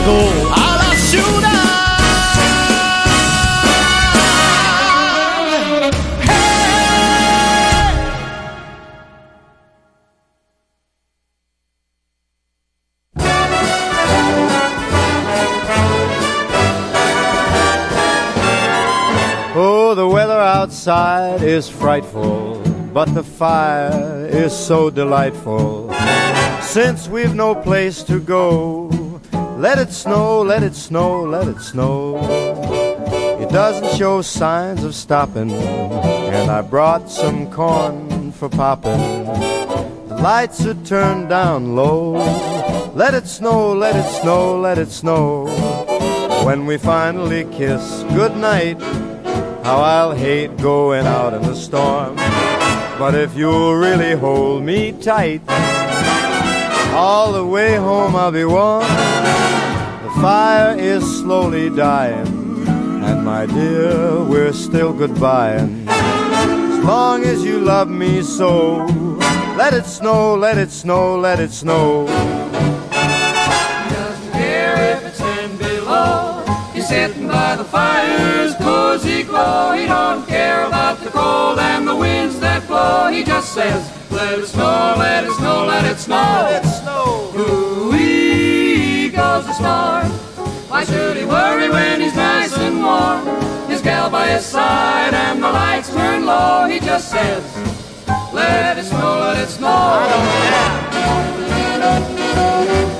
llegó a la ciudad. Oh, the weather outside is frightful, but the fire is so delightful. Since we've no place to go, let it snow, let it snow, let it snow. It doesn't show signs of stopping, and I brought some corn for popping. The lights are turned down low. Let it snow, let it snow, let it snow. When we finally kiss goodnight, how I'll hate going out in the storm. But if you'll really hold me tight, all the way home I'll be warm. The fire is slowly dying, and my dear, we're still goodbying. As long as you love me so, let it snow, let it snow, let it snow. doesn't care if it's ten below. He's sitting by the fire's cozy glow. He don't care about the cold and the winds that blow. He just says, let it snow, let it snow, let it snow. Let it snow. Ooh-wee goes the storm. Why should he worry when he's nice and warm? His gal by his side and the lights turn low. He just says, let it snow, let it snow. I don't care.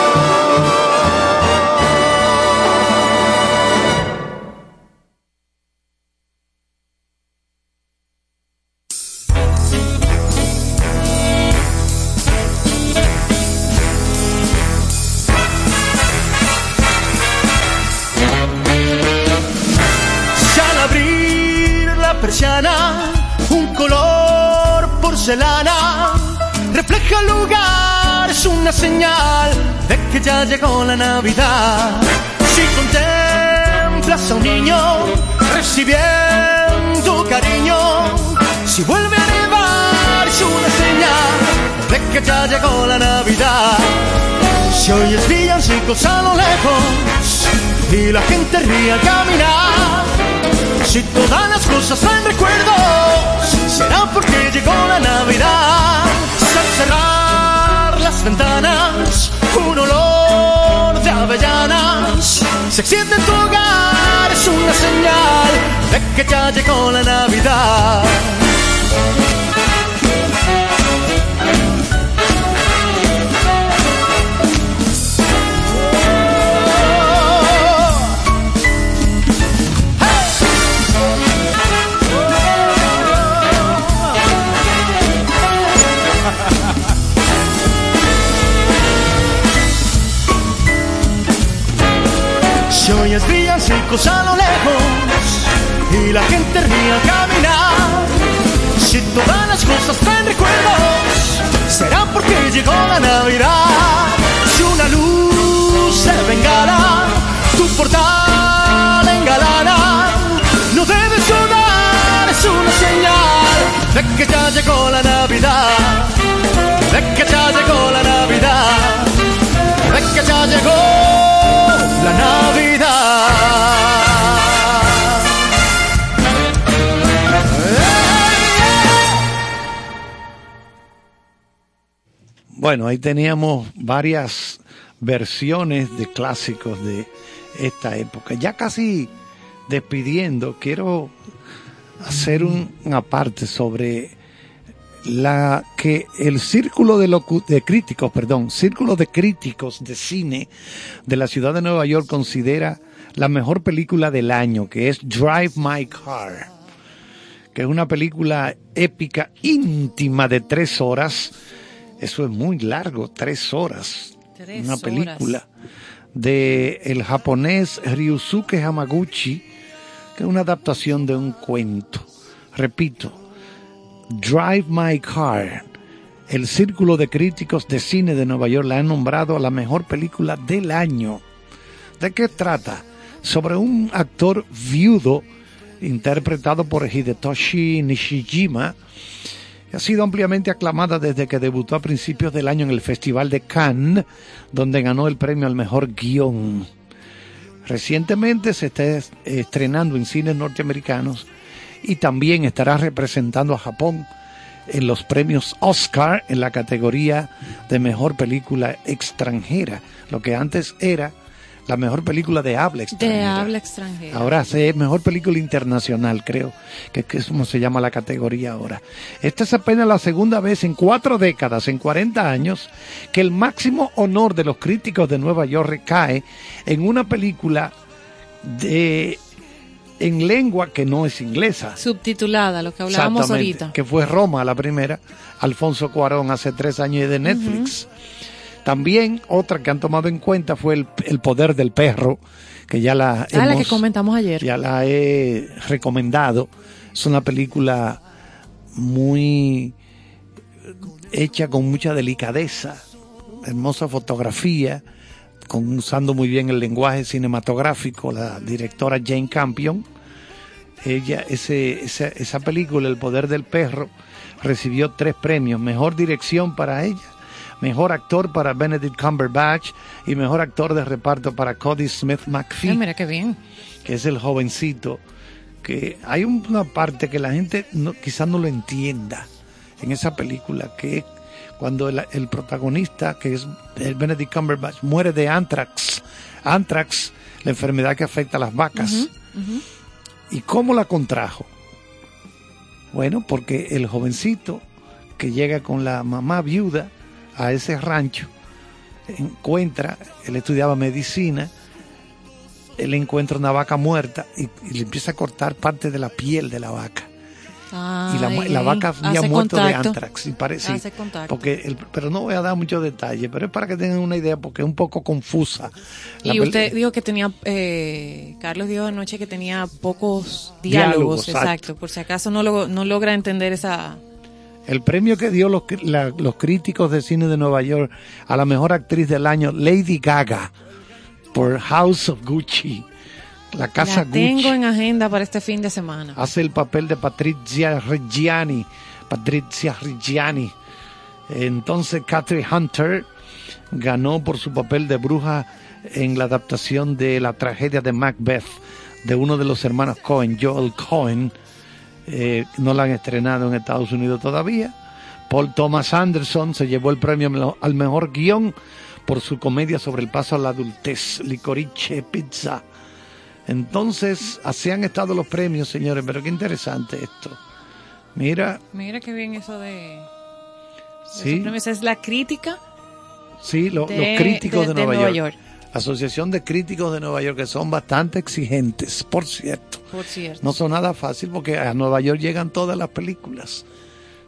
Porcelana refleja el lugar, es una señal de que ya llegó la Navidad. Si contemplas a un niño recibiendo cariño, si vuelve a nevar, es una señal de que ya llegó la Navidad. Si oyes villancicos a lo lejos y la gente ríe al caminar, si todas las cosas traen recuerdos, será porque llegó la Navidad. Al cerrar las ventanas, un olor de avellanas se extiende en tu hogar, es una señal de que ya llegó la Navidad. A lo lejos y la gente ríe al caminar, si todas las cosas traen recuerdos, será porque llegó la Navidad. Si una luz de bengala tu portal engalana, no debes dudar, es una señal de que ya llegó la Navidad, de que ya llegó la Navidad, de que ya llegó la Navidad. Bueno, ahí teníamos varias versiones de clásicos de esta época. Ya casi despidiendo, quiero hacer un, una parte sobre la que el círculo de, locu- de críticos, perdón, círculo de críticos de cine de la ciudad de Nueva York considera la mejor película del año, que es Drive My Car, que es una película épica, íntima de tres horas. Eso es muy largo, tres horas. Tres una horas. película de el japonés Ryusuke Hamaguchi, que es una adaptación de un cuento. Repito, Drive My Car. El Círculo de Críticos de Cine de Nueva York la han nombrado la mejor película del año. ¿De qué trata? Sobre un actor viudo interpretado por Hidetoshi Nishijima, ha sido ampliamente aclamada desde que debutó a principios del año en el Festival de Cannes, donde ganó el premio al mejor guion. Recientemente se está es- estrenando en cines norteamericanos y también estará representando a Japón en los premios Oscar en la categoría de mejor película extranjera, lo que antes era la mejor película de habla De extranjera. habla extranjera. Ahora mejor película internacional, creo, que que es como se llama la categoría ahora. Esta es apenas la segunda vez en cuatro décadas, en 40 años, que el máximo honor de los críticos de Nueva York recae en una película de en lengua que no es inglesa. Subtitulada, lo que hablábamos ahorita. Que fue Roma la primera, Alfonso Cuarón hace tres años y de Netflix. También otra que han tomado en cuenta fue el, El poder del perro, que ya la Ah, la que hemos- comentamos ayer. ya la he recomendado. Es una película muy hecha con mucha delicadeza, hermosa fotografía, con, usando muy bien el lenguaje cinematográfico, la directora Jane Campion. Ella, ese, esa, esa película, El Poder del Perro, recibió tres premios. Mejor dirección para ella, mejor actor para Benedict Cumberbatch y mejor actor de reparto para Cody Smith McPhee Ay, mira qué bien. que es el jovencito, que hay un- una parte que la gente no, quizás no lo entienda en esa película, que cuando el, el protagonista, que es el Benedict Cumberbatch, muere de anthrax. Anthrax, la enfermedad que afecta a las vacas. ¿Y cómo la contrajo? Bueno, porque el jovencito que llega con la mamá viuda a ese rancho, encuentra, él estudiaba medicina, él encuentra una vaca muerta y, y le empieza a cortar parte de la piel de la vaca. y la, vaca había muerto de anthrax. Y parece, Hace porque el- pero no voy a dar muchos detalles, pero es para que tengan una idea, porque es un poco confusa. La Y usted dijo que tenía, eh, Carlos dijo anoche que tenía pocos Diálogos, diálogos, exacto. exacto. Por si acaso no, lo, no logra entender esa... El premio que dio los, la- los críticos de cine de Nueva York a la mejor actriz del año, Lady Gaga, por House of Gucci, la casa la tengo Gucci. en agenda para este fin de semana. hace el papel de Patricia Reggiani. Patricia Reggiani. Entonces Catherine Hunter ganó por su papel de bruja en la adaptación de la tragedia de Macbeth de uno de los hermanos Cohen, Joel Cohen. Eh, no la han estrenado en Estados Unidos todavía. Paul Thomas Anderson se llevó el premio al mejor- guion por su comedia sobre el paso a la adultez, Licorice Pizza. Entonces, así han estado los premios, señores, pero qué interesante esto. Mira, Mira qué bien eso de... de sí, esos premios. es la crítica sí, lo- de- los críticos de, de- de Nueva, Nueva York. Asociación de Críticos de Nueva York, que son bastante exigentes, por cierto. por cierto. No son nada fácil porque a Nueva York llegan todas las películas.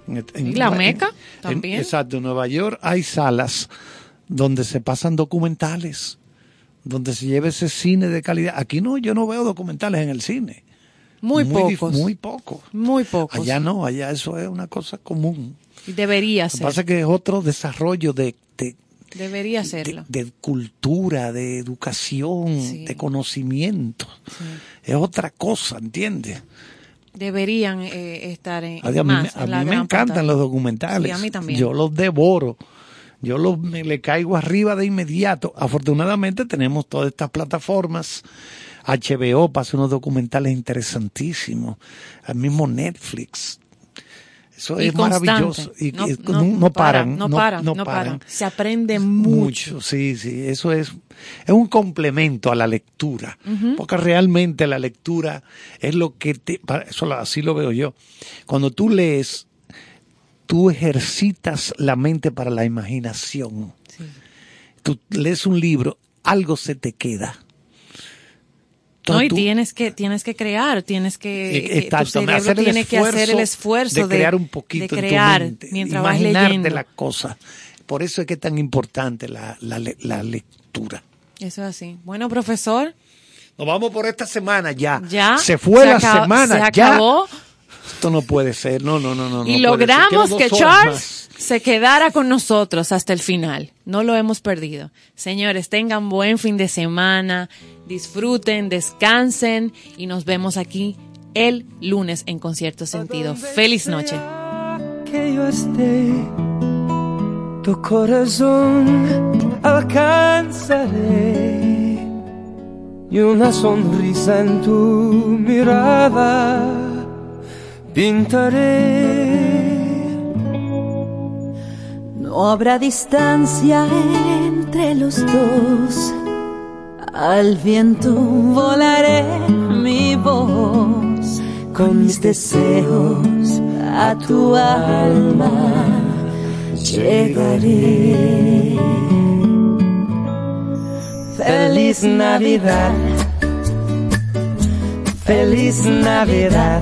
En- en- Y la Meca en- también. exacto, en Nueva York hay salas donde se pasan documentales, donde se lleva ese cine de calidad. Aquí no, yo no veo documentales en el cine. Muy, dif- pocos. Muy pocos. Muy pocos. Allá no, allá eso es una cosa común. Debería Lo que ser. pasa es que es otro desarrollo de, de, Debería serlo. de cultura, de educación, de conocimiento. Es otra cosa, ¿entiendes? Deberían eh, estar en, A mí, más a mí me encantan pantalla. los documentales. Sí, a mí también. Yo los devoro. Yo los, me le caigo arriba de inmediato. Afortunadamente tenemos todas estas plataformas. HBO hacer unos documentales interesantísimos. El mismo Netflix. Eso Y es maravilloso. constante. Y, No- y no- no, no paran. paran, no paran, no paran. Se aprende mucho. Sí, sí. Eso es, es un complemento a la lectura. Porque realmente la lectura es lo que te. Eso así lo veo yo. Cuando tú lees, tú ejercitas la mente para la imaginación. Tú lees un libro, algo se te queda. No, y tú- tienes que, tienes que crear, tienes que, que exacto, tu hacer el tiene que hacer el esfuerzo de crear un poquito de en tu crear mente, mientras vas imaginarte leyendo. las cosas. Por eso es que es tan importante la, la, la lectura. Eso es así. Bueno, profesor, Nos vamos por esta semana ya. ya Se fue se la acab- semana se ya. Esto no puede ser. No, no, no, no. y no logramos que Charles se quedara con nosotros hasta el final. No lo hemos perdido. Señores, tengan buen fin de semana, disfruten, descansen y nos vemos aquí el lunes en Concierto Sentido. Feliz noche. que yo esté, tu corazón alcanzaré y una sonrisa en tu mirada pintaré. No habrá distancia entre los dos. Al viento volaré mi voz con mis deseos a tu alma llegaré. Feliz Navidad, feliz Navidad,